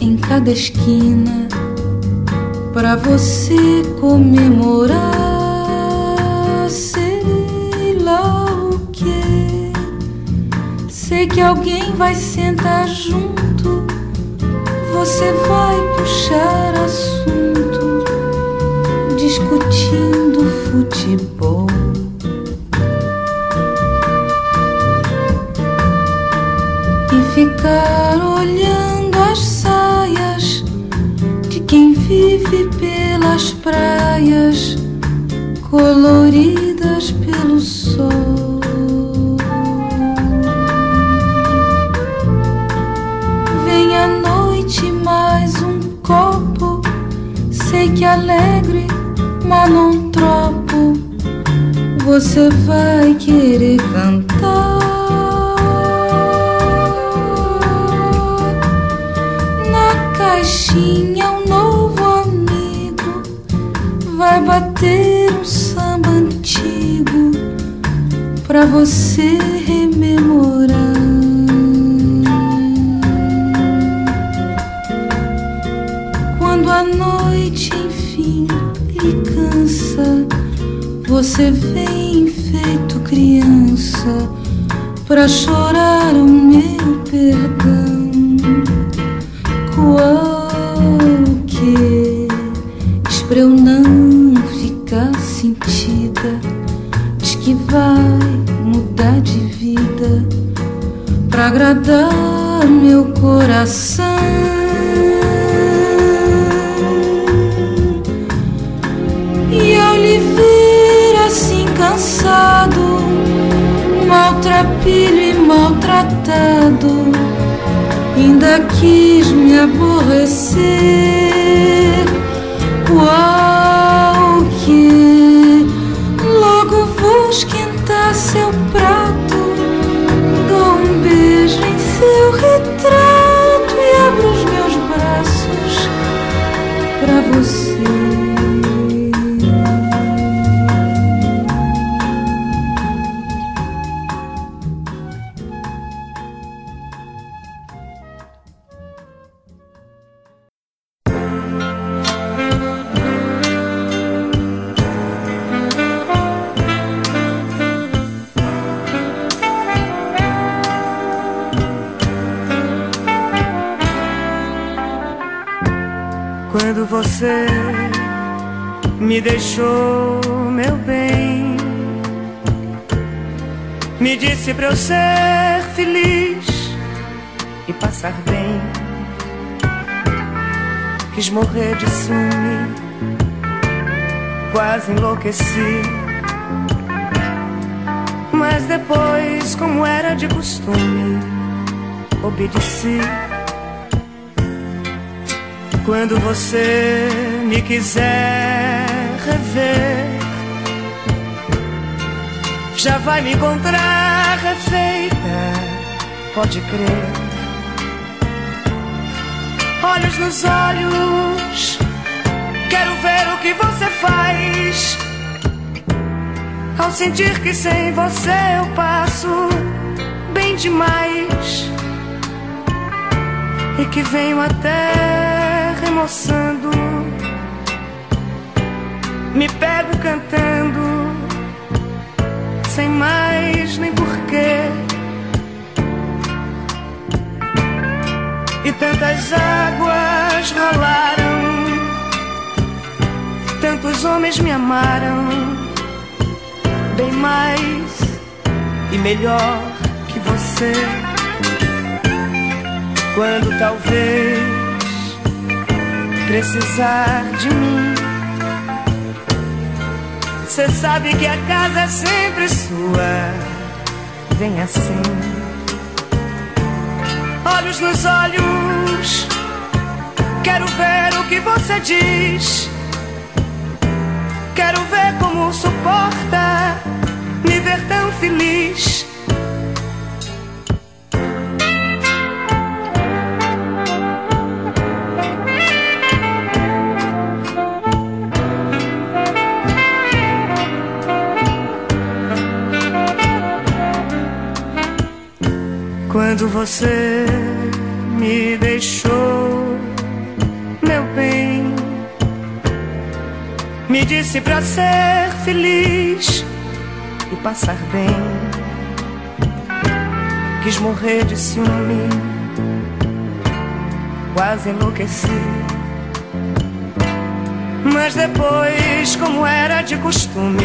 em cada esquina pra você comemorar. Sei que alguém vai sentar junto. Você vai puxar assunto, discutindo futebol. E ficar olhando as saias de quem vive pelas praias coloridas pelo sol. Sei que alegre, mas não tropo. Você vai querer cantar. Na caixinha um novo amigo vai bater um samba antigo pra você rememorar. Quando a noite enfim lhe cansa, você vem feito criança pra chorar o meu perdão. Qual que pra eu não ficar sentida, diz que vai mudar de vida pra agradar meu coração. Maltrapilho e maltratado, ainda quis me aborrecer. Qual me disse pra eu ser feliz e passar bem. Quis morrer de ciúme, quase enlouqueci. Mas depois, como era de costume, obedeci. Quando você me quiser rever, já vai me encontrar refeita, pode crer. Olhos nos olhos, quero ver o que você faz. Ao sentir que sem você eu passo bem demais e que venho até remoçando, me pego cantando, sem mais nem porquê. E tantas águas rolaram, tantos homens me amaram, bem mais e melhor que você quando talvez precisar de mim. Cê sabe que a casa é sempre sua, vem assim. Olhos nos olhos, quero ver o que você diz. Quero ver como suporta me ver tão feliz. Quando você me deixou, meu bem, me disse pra ser feliz e passar bem. Quis morrer de ciúme, quase enlouqueci. Mas depois, como era de costume,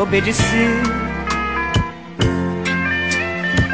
obedeci.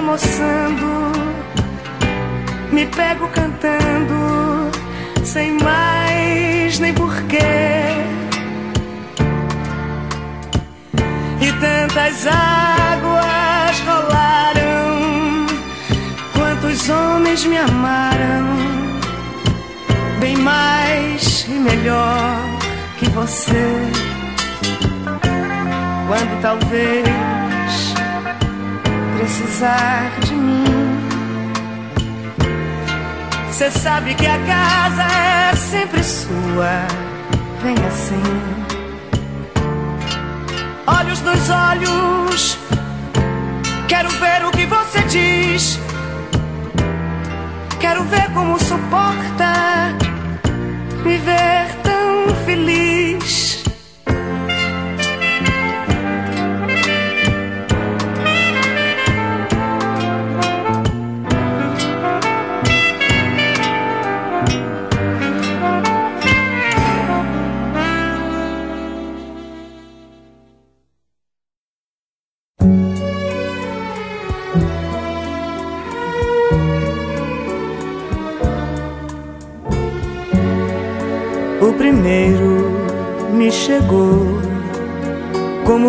remoçando, me pego cantando, sem mais nem porquê. E tantas águas rolaram, quantos homens me amaram, bem mais e melhor que você. Quando talvez precisar de mim. Cê sabe que a casa é sempre sua, vem assim. Olhos nos olhos, quero ver o que você diz. Quero ver como suporta me ver tão feliz.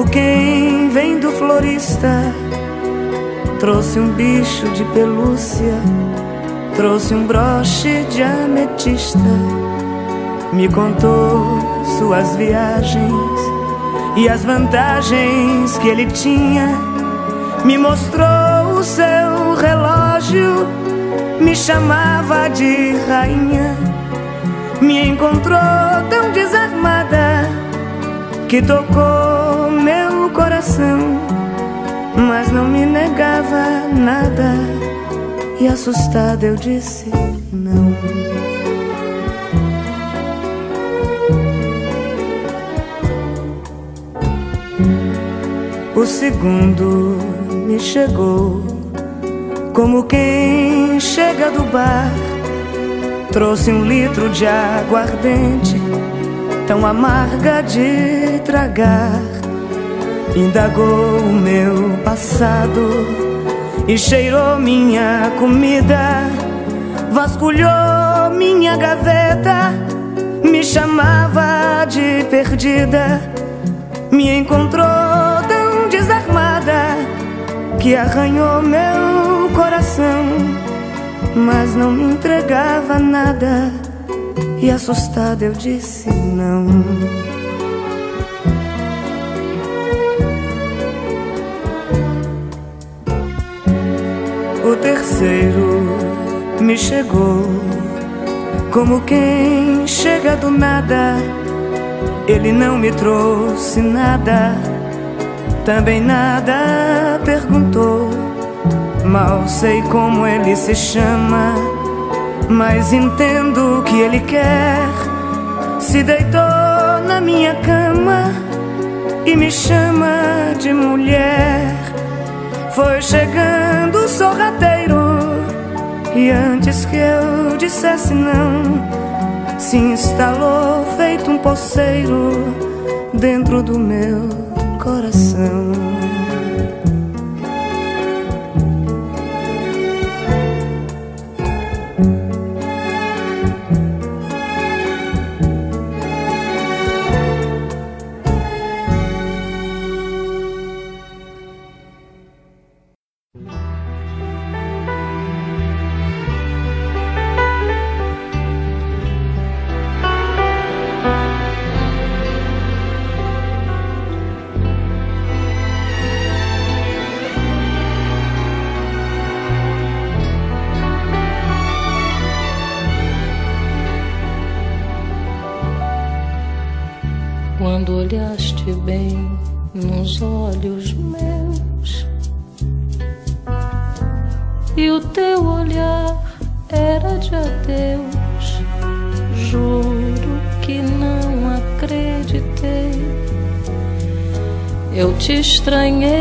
Quem vem do florista. Trouxe um bicho de pelúcia, trouxe um broche de ametista. Me contou suas viagens e as vantagens que ele tinha. Me mostrou o seu relógio, me chamava de rainha. Me encontrou tão desarmada que tocou coração, mas não me negava nada. E assustada eu disse não. O segundo me chegou como quem chega do bar. Trouxe um litro de aguardente, tão amarga de tragar. Indagou o meu passado e cheirou minha comida. Vasculhou minha gaveta, me chamava de perdida. Me encontrou tão desarmada que arranhou meu coração, mas não me entregava nada. E assustada eu disse não. O terceiro me chegou como quem chega do nada. Ele não me trouxe nada, também nada perguntou. Mal sei como ele se chama, mas entendo o que ele quer. Se deitou na minha cama e me chama de mulher. Foi chegando sorrateiro e antes que eu dissesse não, se instalou feito um poceiro dentro do meu coração. Estranhei,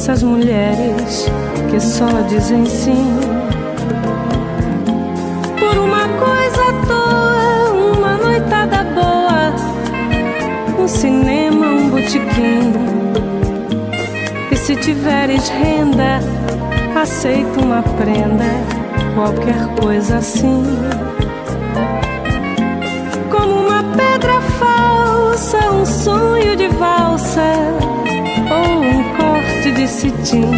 sou dessas mulheres que só dizem sim. Por uma coisa à toa, uma noitada boa, um cinema, um botequim. E se tiveres renda, aceito uma prenda, qualquer coisa assim. Como uma pedra falsa, um sonho de valsa cetim.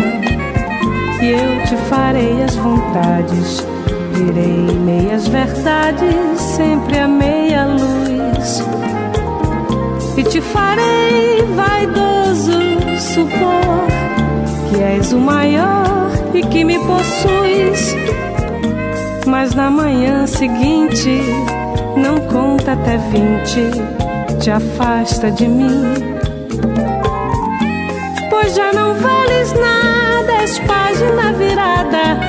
E eu te farei as vontades, direi meias verdades, sempre a meia luz. E te farei vaidoso supor que és o maior e que me possuis. Mas na manhã seguinte, não conta até vinte, te afasta de mim. Já não vales nada, és página virada,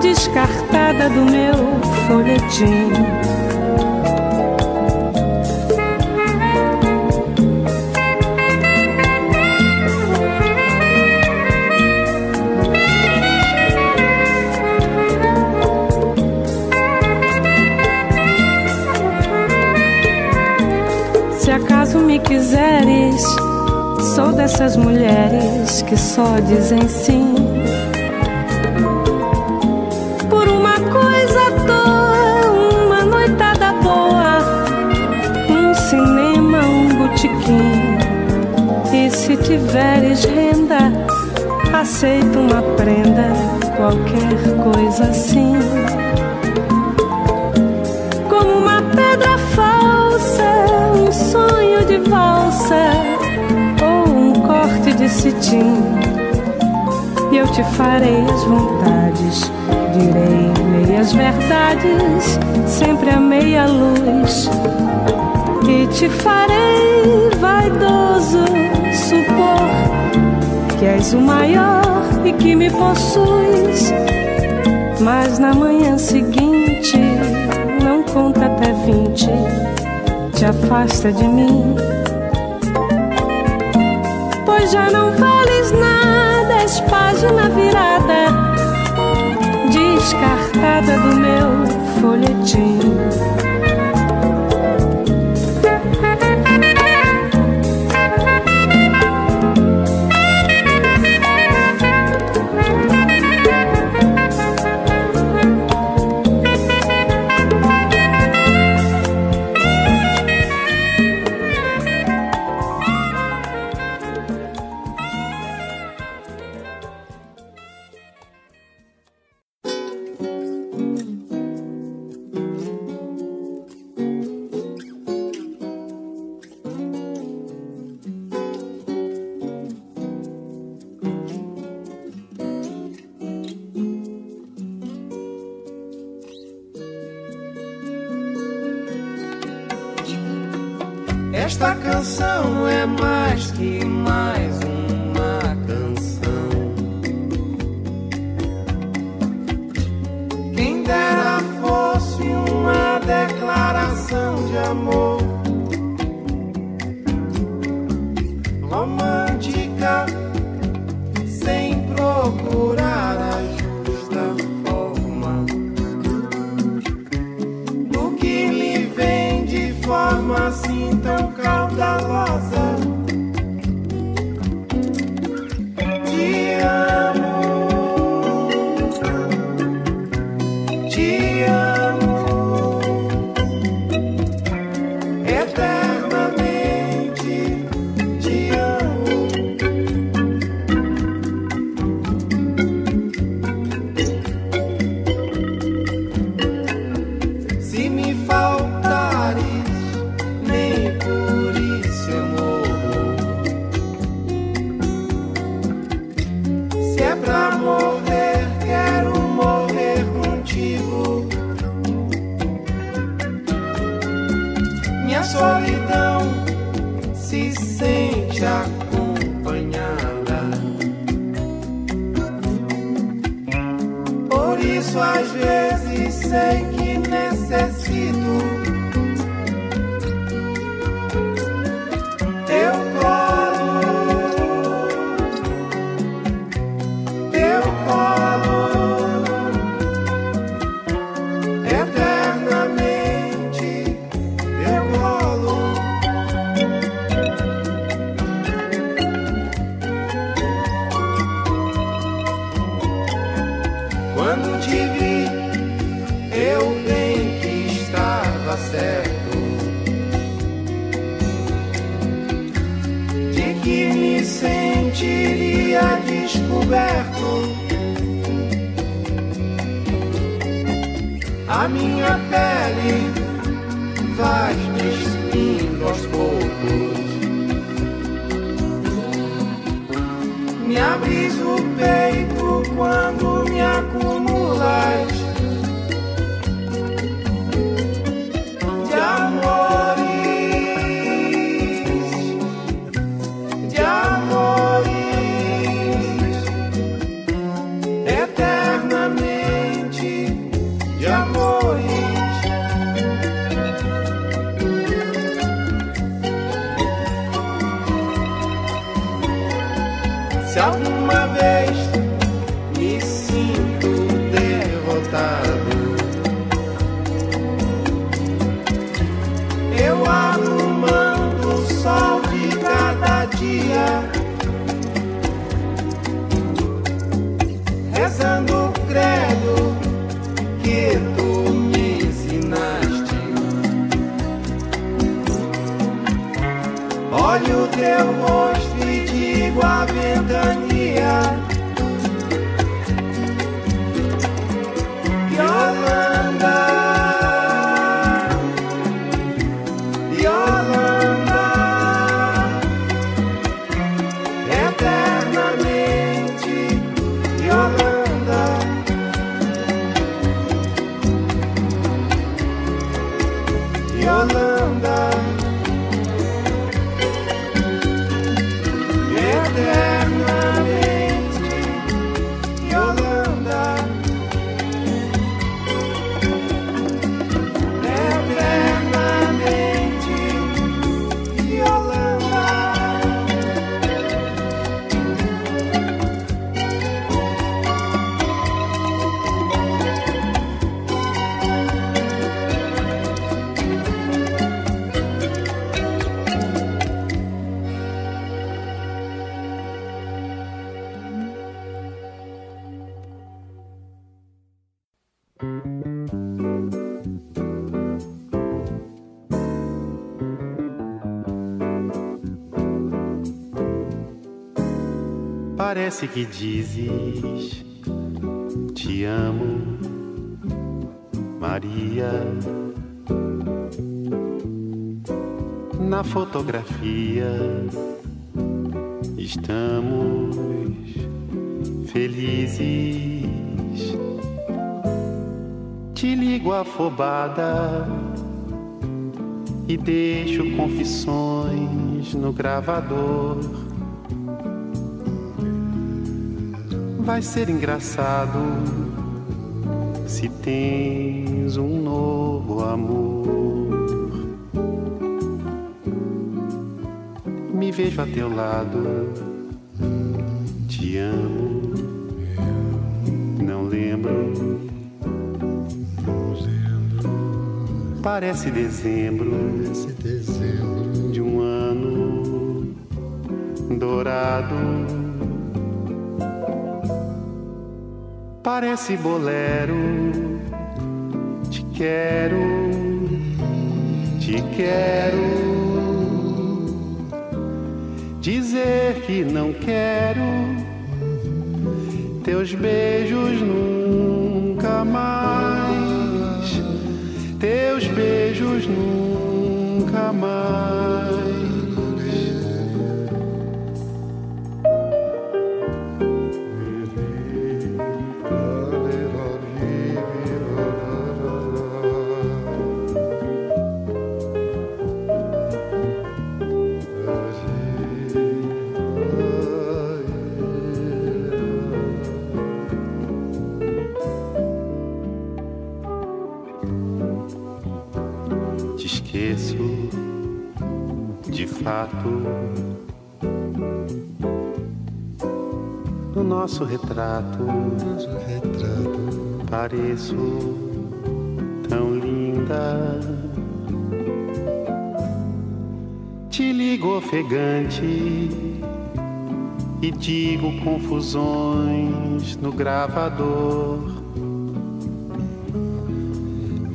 descartada do meu folhetim. Sou dessas mulheres que só dizem sim. Por uma coisa à toa, uma noitada boa, um cinema, um botequim. E se tiveres renda, aceito uma prenda, qualquer coisa assim. Como uma pedra falsa, um sonho de valsa de cetim. E eu te farei as vontades, direi meias verdades, sempre a meia luz. E te farei vaidoso supor que és o maior e que me possuis. Mas na manhã seguinte, não conta até vinte, te afasta de mim. Pois já não vales nada, és página virada, descartada do meu folhetim. Esta canção é mais que mais uma Parece que dizes te amo, Maria. Na fotografia estamos felizes. Te ligo afobada e deixo confissões no gravador. Vai ser engraçado se tens um novo amor. Me vejo a teu lado, te amo, não lembro. Parece dezembro, de um ano dourado. Parece bolero. Te quero, te quero. Dizer que não quero teus beijos nunca mais. Teus beijos nunca mais. Fato no nosso retrato. Pareço tão linda. Te ligo ofegante e digo confusões no gravador.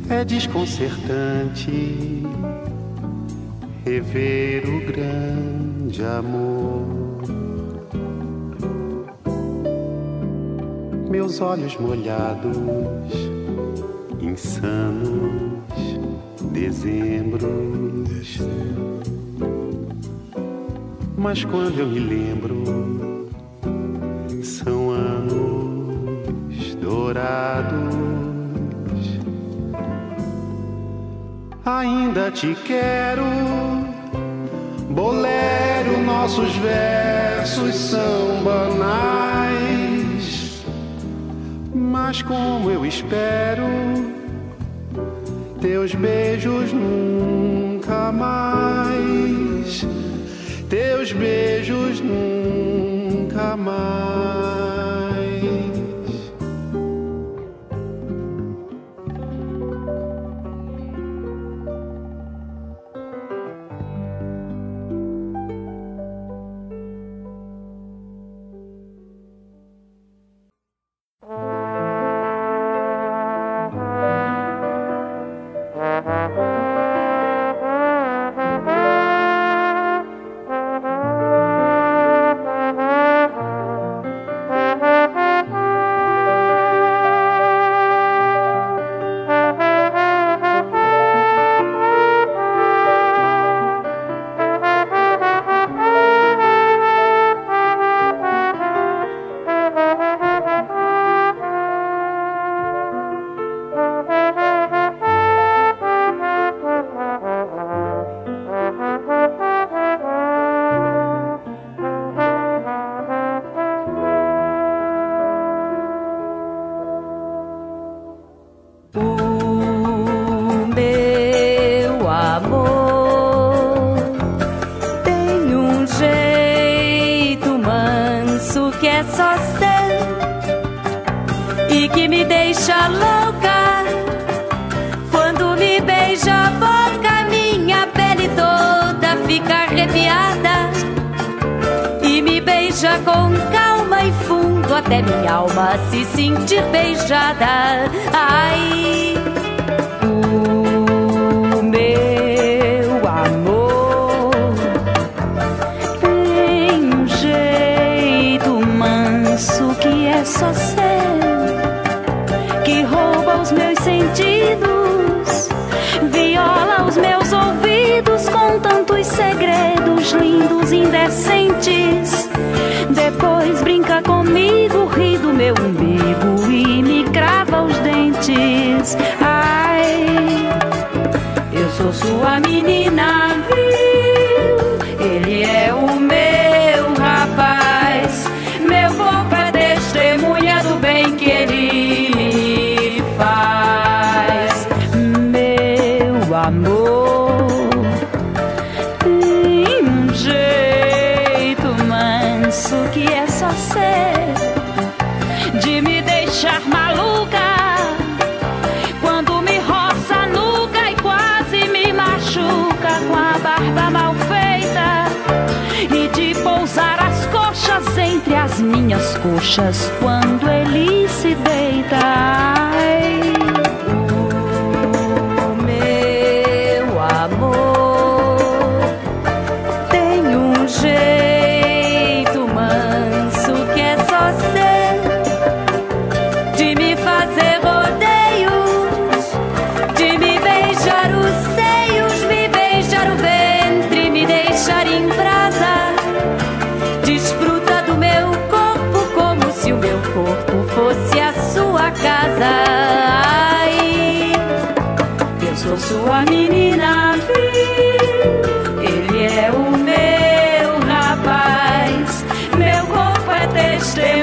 É desconcertante rever o grande amor. Meus olhos molhados, insanos, dezembros. Mas quando eu me lembro, são anos dourados ainda te quero. Bolero, nossos versos são banais, mas como eu espero teus beijos nunca mais, teus beijos nunca mais. stay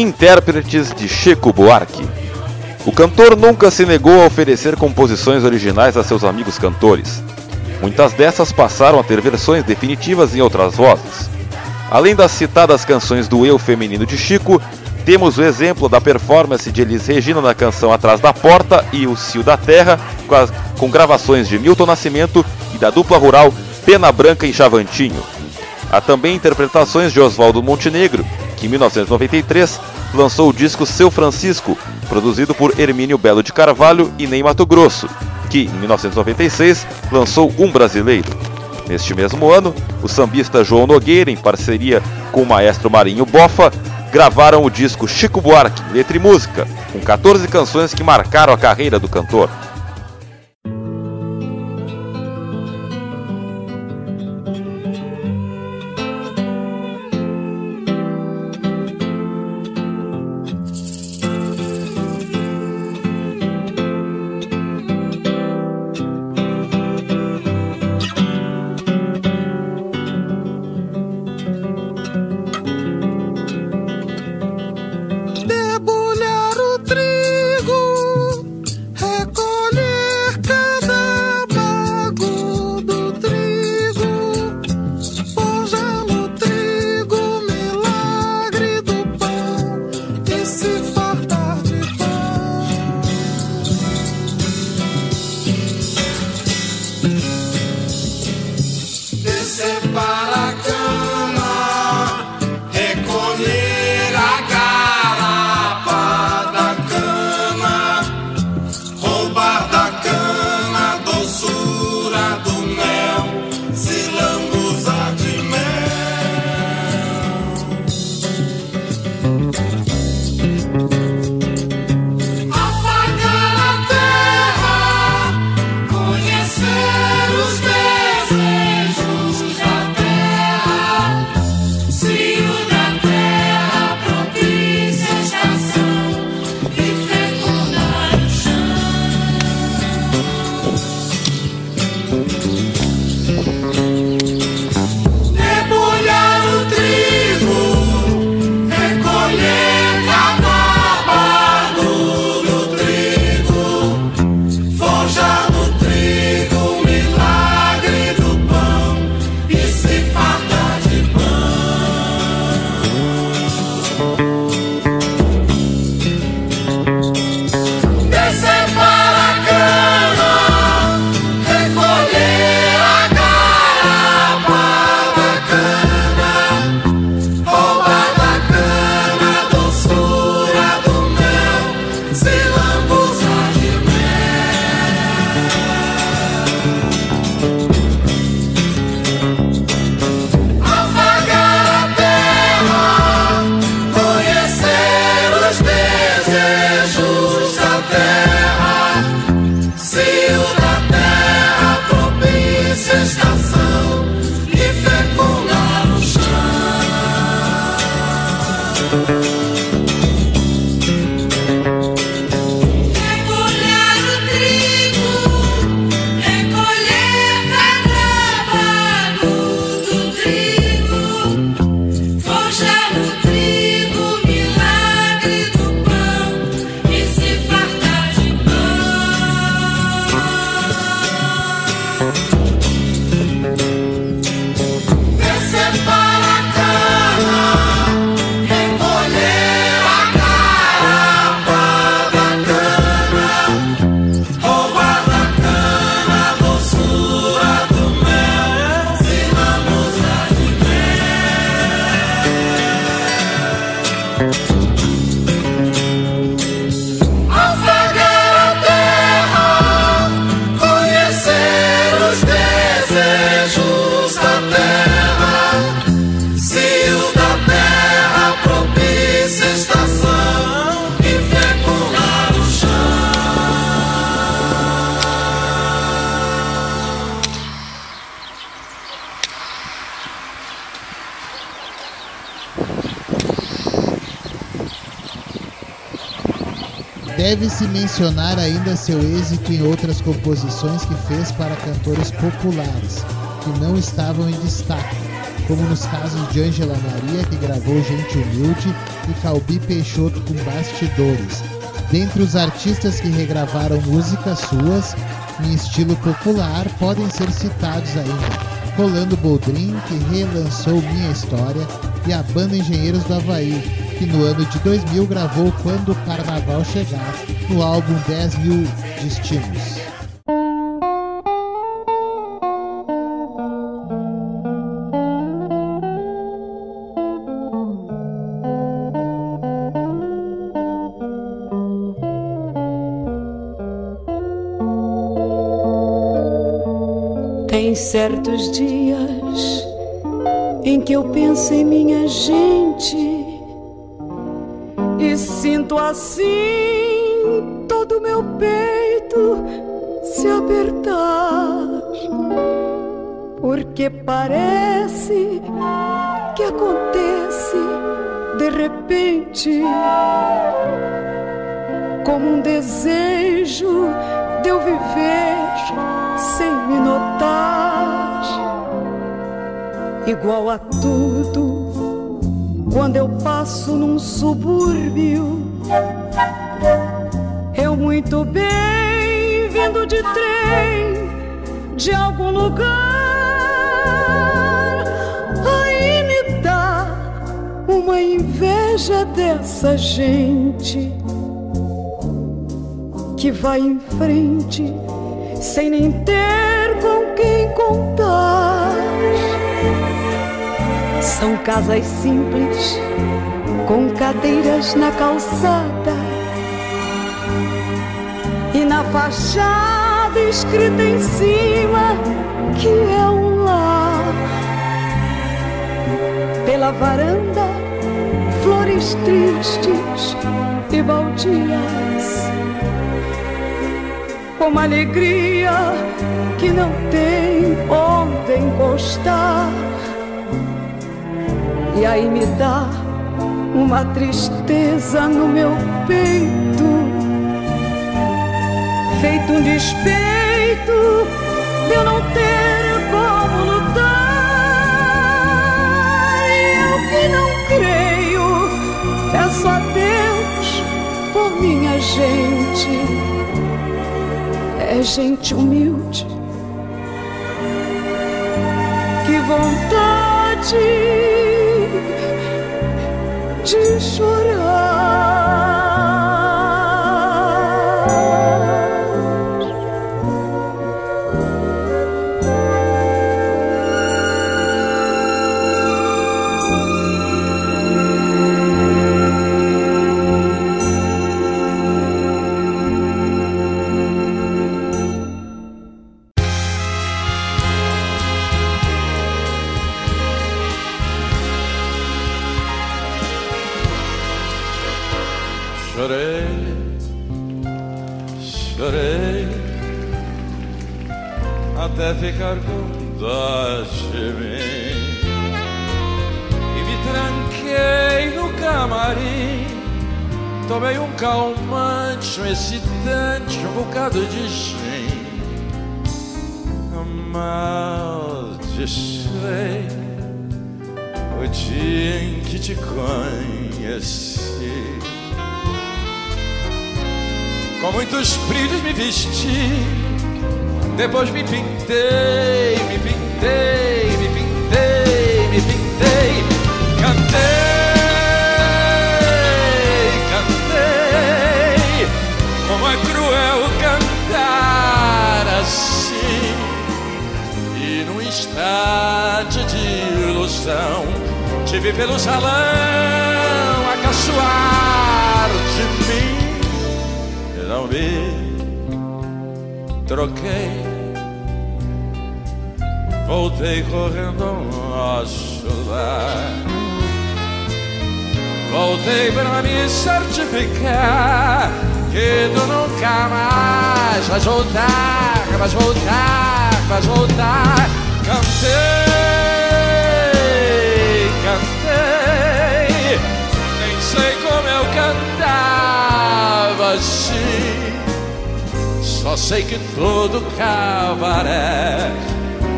intérpretes de Chico Buarque. O cantor nunca se negou a oferecer composições originais a seus amigos cantores. Muitas dessas passaram a ter versões definitivas em outras vozes. Além das citadas canções do eu feminino de Chico, temos o exemplo da performance de Elis Regina na canção Atrás da Porta e O Cio da Terra, com, as- com gravações de Milton Nascimento e da dupla rural Pena Branca e Chavantinho. Há também interpretações de Oswaldo Montenegro, que em 1993 lançou o disco Seu Francisco, produzido por Hermínio Belo de Carvalho e Ney Mato Grosso, que em 1996 lançou Um Brasileiro. Neste mesmo ano, o sambista João Nogueira, em parceria com o maestro Marinho Bofa, gravaram o disco Chico Buarque, Letra e Música, com 14 canções que marcaram a carreira do cantor. Mencionar ainda seu êxito em outras composições que fez para cantores populares, que não estavam em destaque, como nos casos de Ângela Maria, que gravou Gente Humilde, e Calbi Peixoto com Bastidores. Dentre os artistas que regravaram músicas suas em estilo popular, podem ser citados ainda Rolando Boldrin, que relançou Minha História, e a banda Engenheiros do Havaí, que no ano de 2000 gravou Quando o Carnaval Chegar, no álbum 10 Mil Destinos. Tem certos dias em que eu penso em minha gente e sinto assim peito se apertar, porque parece que acontece de repente como um desejo de eu viver sem me notar, igual a tudo quando eu passo num subúrbio. Muito bem vindo de trem de algum lugar, aí me dá uma inveja dessa gente que vai em frente sem nem ter com quem contar. São casas simples, com cadeiras na calçada fachada escrita em cima que é um lar. Pela varanda, flores tristes e baldias uma alegria que não tem onde encostar. E aí me dá uma tristeza no meu peito, feito um despeito de eu não ter como lutar. Eu que não creio, peço a Deus por minha gente é gente humilde. Que vontade de chorar.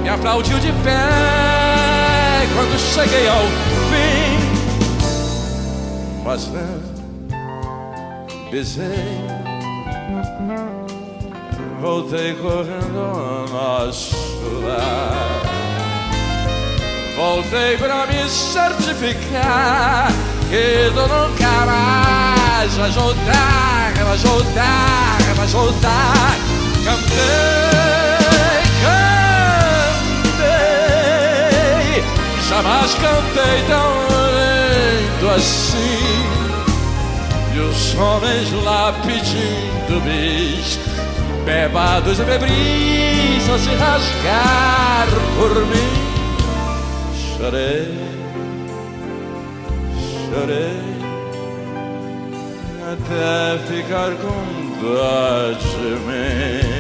Me aplaudiu de pé quando cheguei ao fim. Mas não pisei, voltei correndo ao nosso lar. Voltei pra me certificar que tu nunca mais vais voltar, vais voltar, vais voltar. Cantei, jamais cantei tão lindo assim. E os homens lá pedindo bis, bebados e bebris a se rasgar por mim. Chorei, chorei até ficar com dó de mim.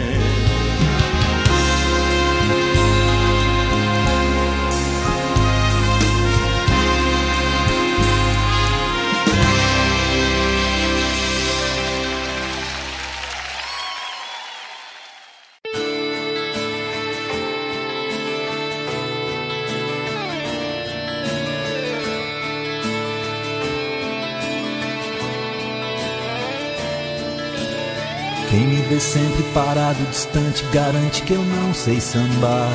Sempre parado, distante, garante que eu não sei sambar.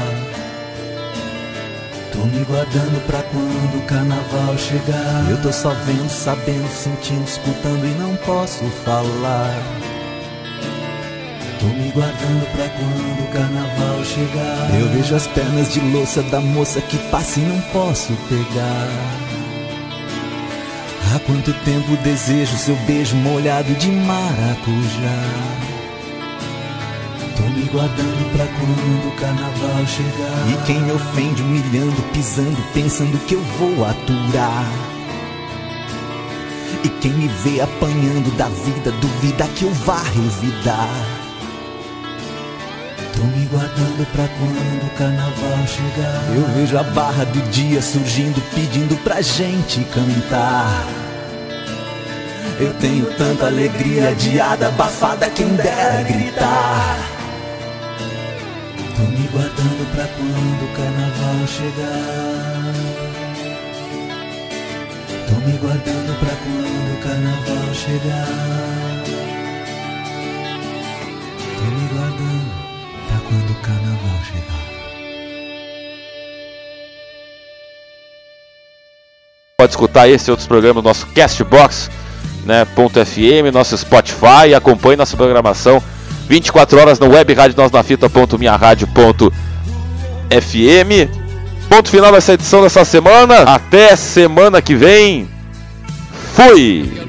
Tô me guardando pra quando o carnaval chegar. Eu tô só vendo, sabendo, sentindo, escutando e não posso falar. Tô me guardando pra quando o carnaval chegar. Eu vejo as pernas de louça da moça que passa e não posso pegar. Há quanto tempo desejo seu beijo molhado de maracujá. Tô me guardando pra quando o carnaval chegar. E quem me ofende, humilhando, pisando, pensando que eu vou aturar. E quem me vê apanhando da vida, duvida que eu vá revidar. Tô me guardando pra quando o carnaval chegar. Eu vejo a barra do dia surgindo, pedindo pra gente cantar. Eu tenho tanta alegria adiada, abafada, quem dera gritar. Tô me guardando pra quando o carnaval chegar. Tô me guardando pra quando o carnaval chegar. Tô me guardando pra quando o carnaval chegar. Pode escutar esse e outros programas no nosso Castbox, né, .fm, nosso Spotify, acompanhe nossa programação 24 horas no web rádio nós na fita ponto minha rádio ponto FM. Ponto final dessa edição dessa semana. Até semana que vem. Fui!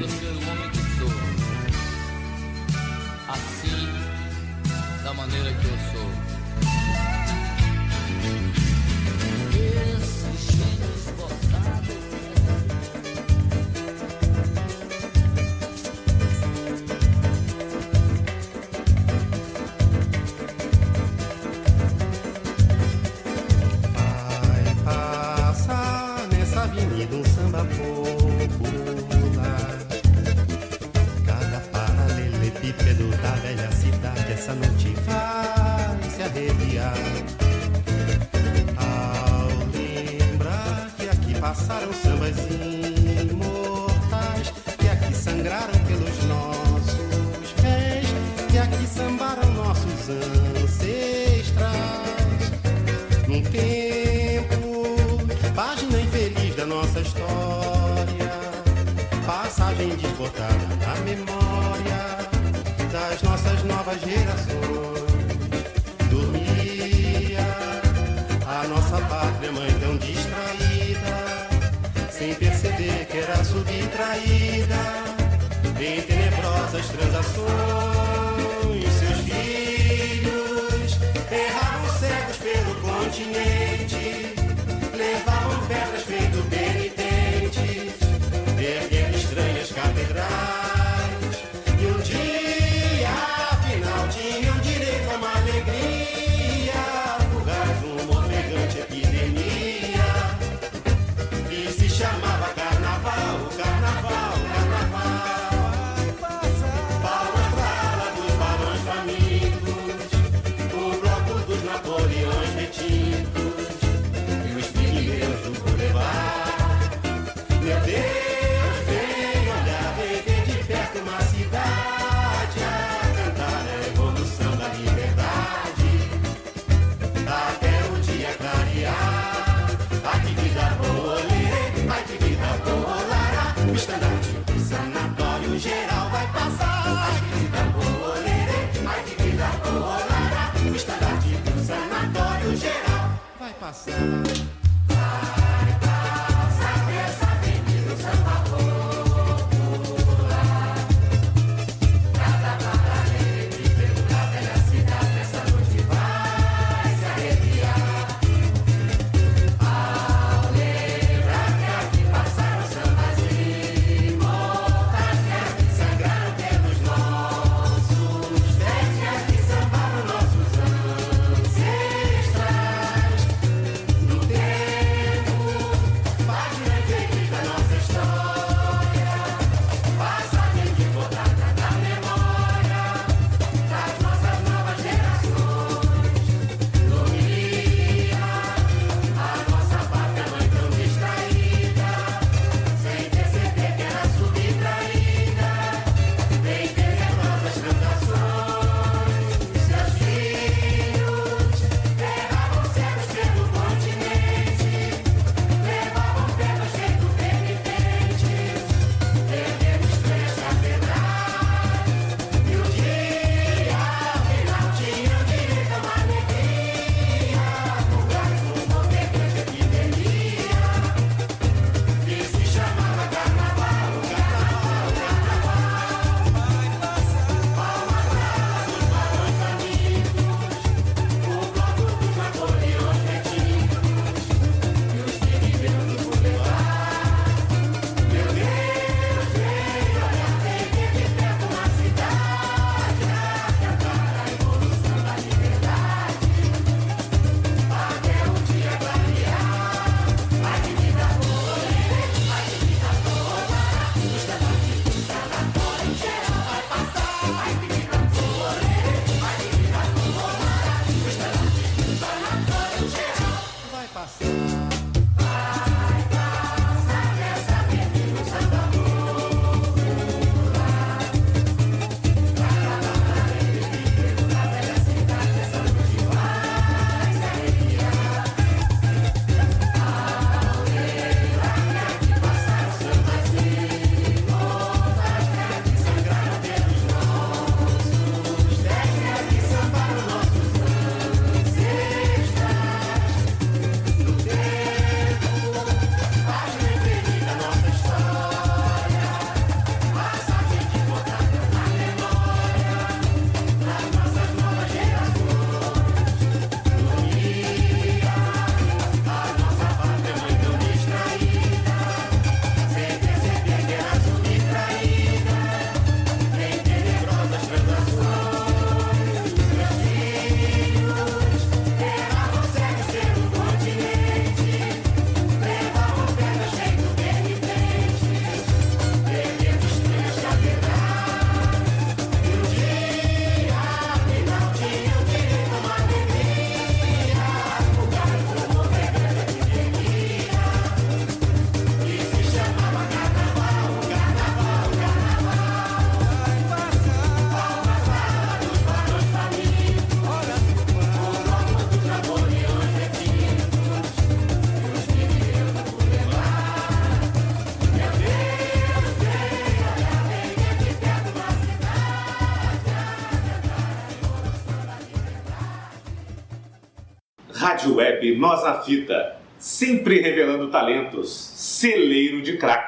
Rádio Web Nós na Fita, sempre revelando talentos, celeiro de craques.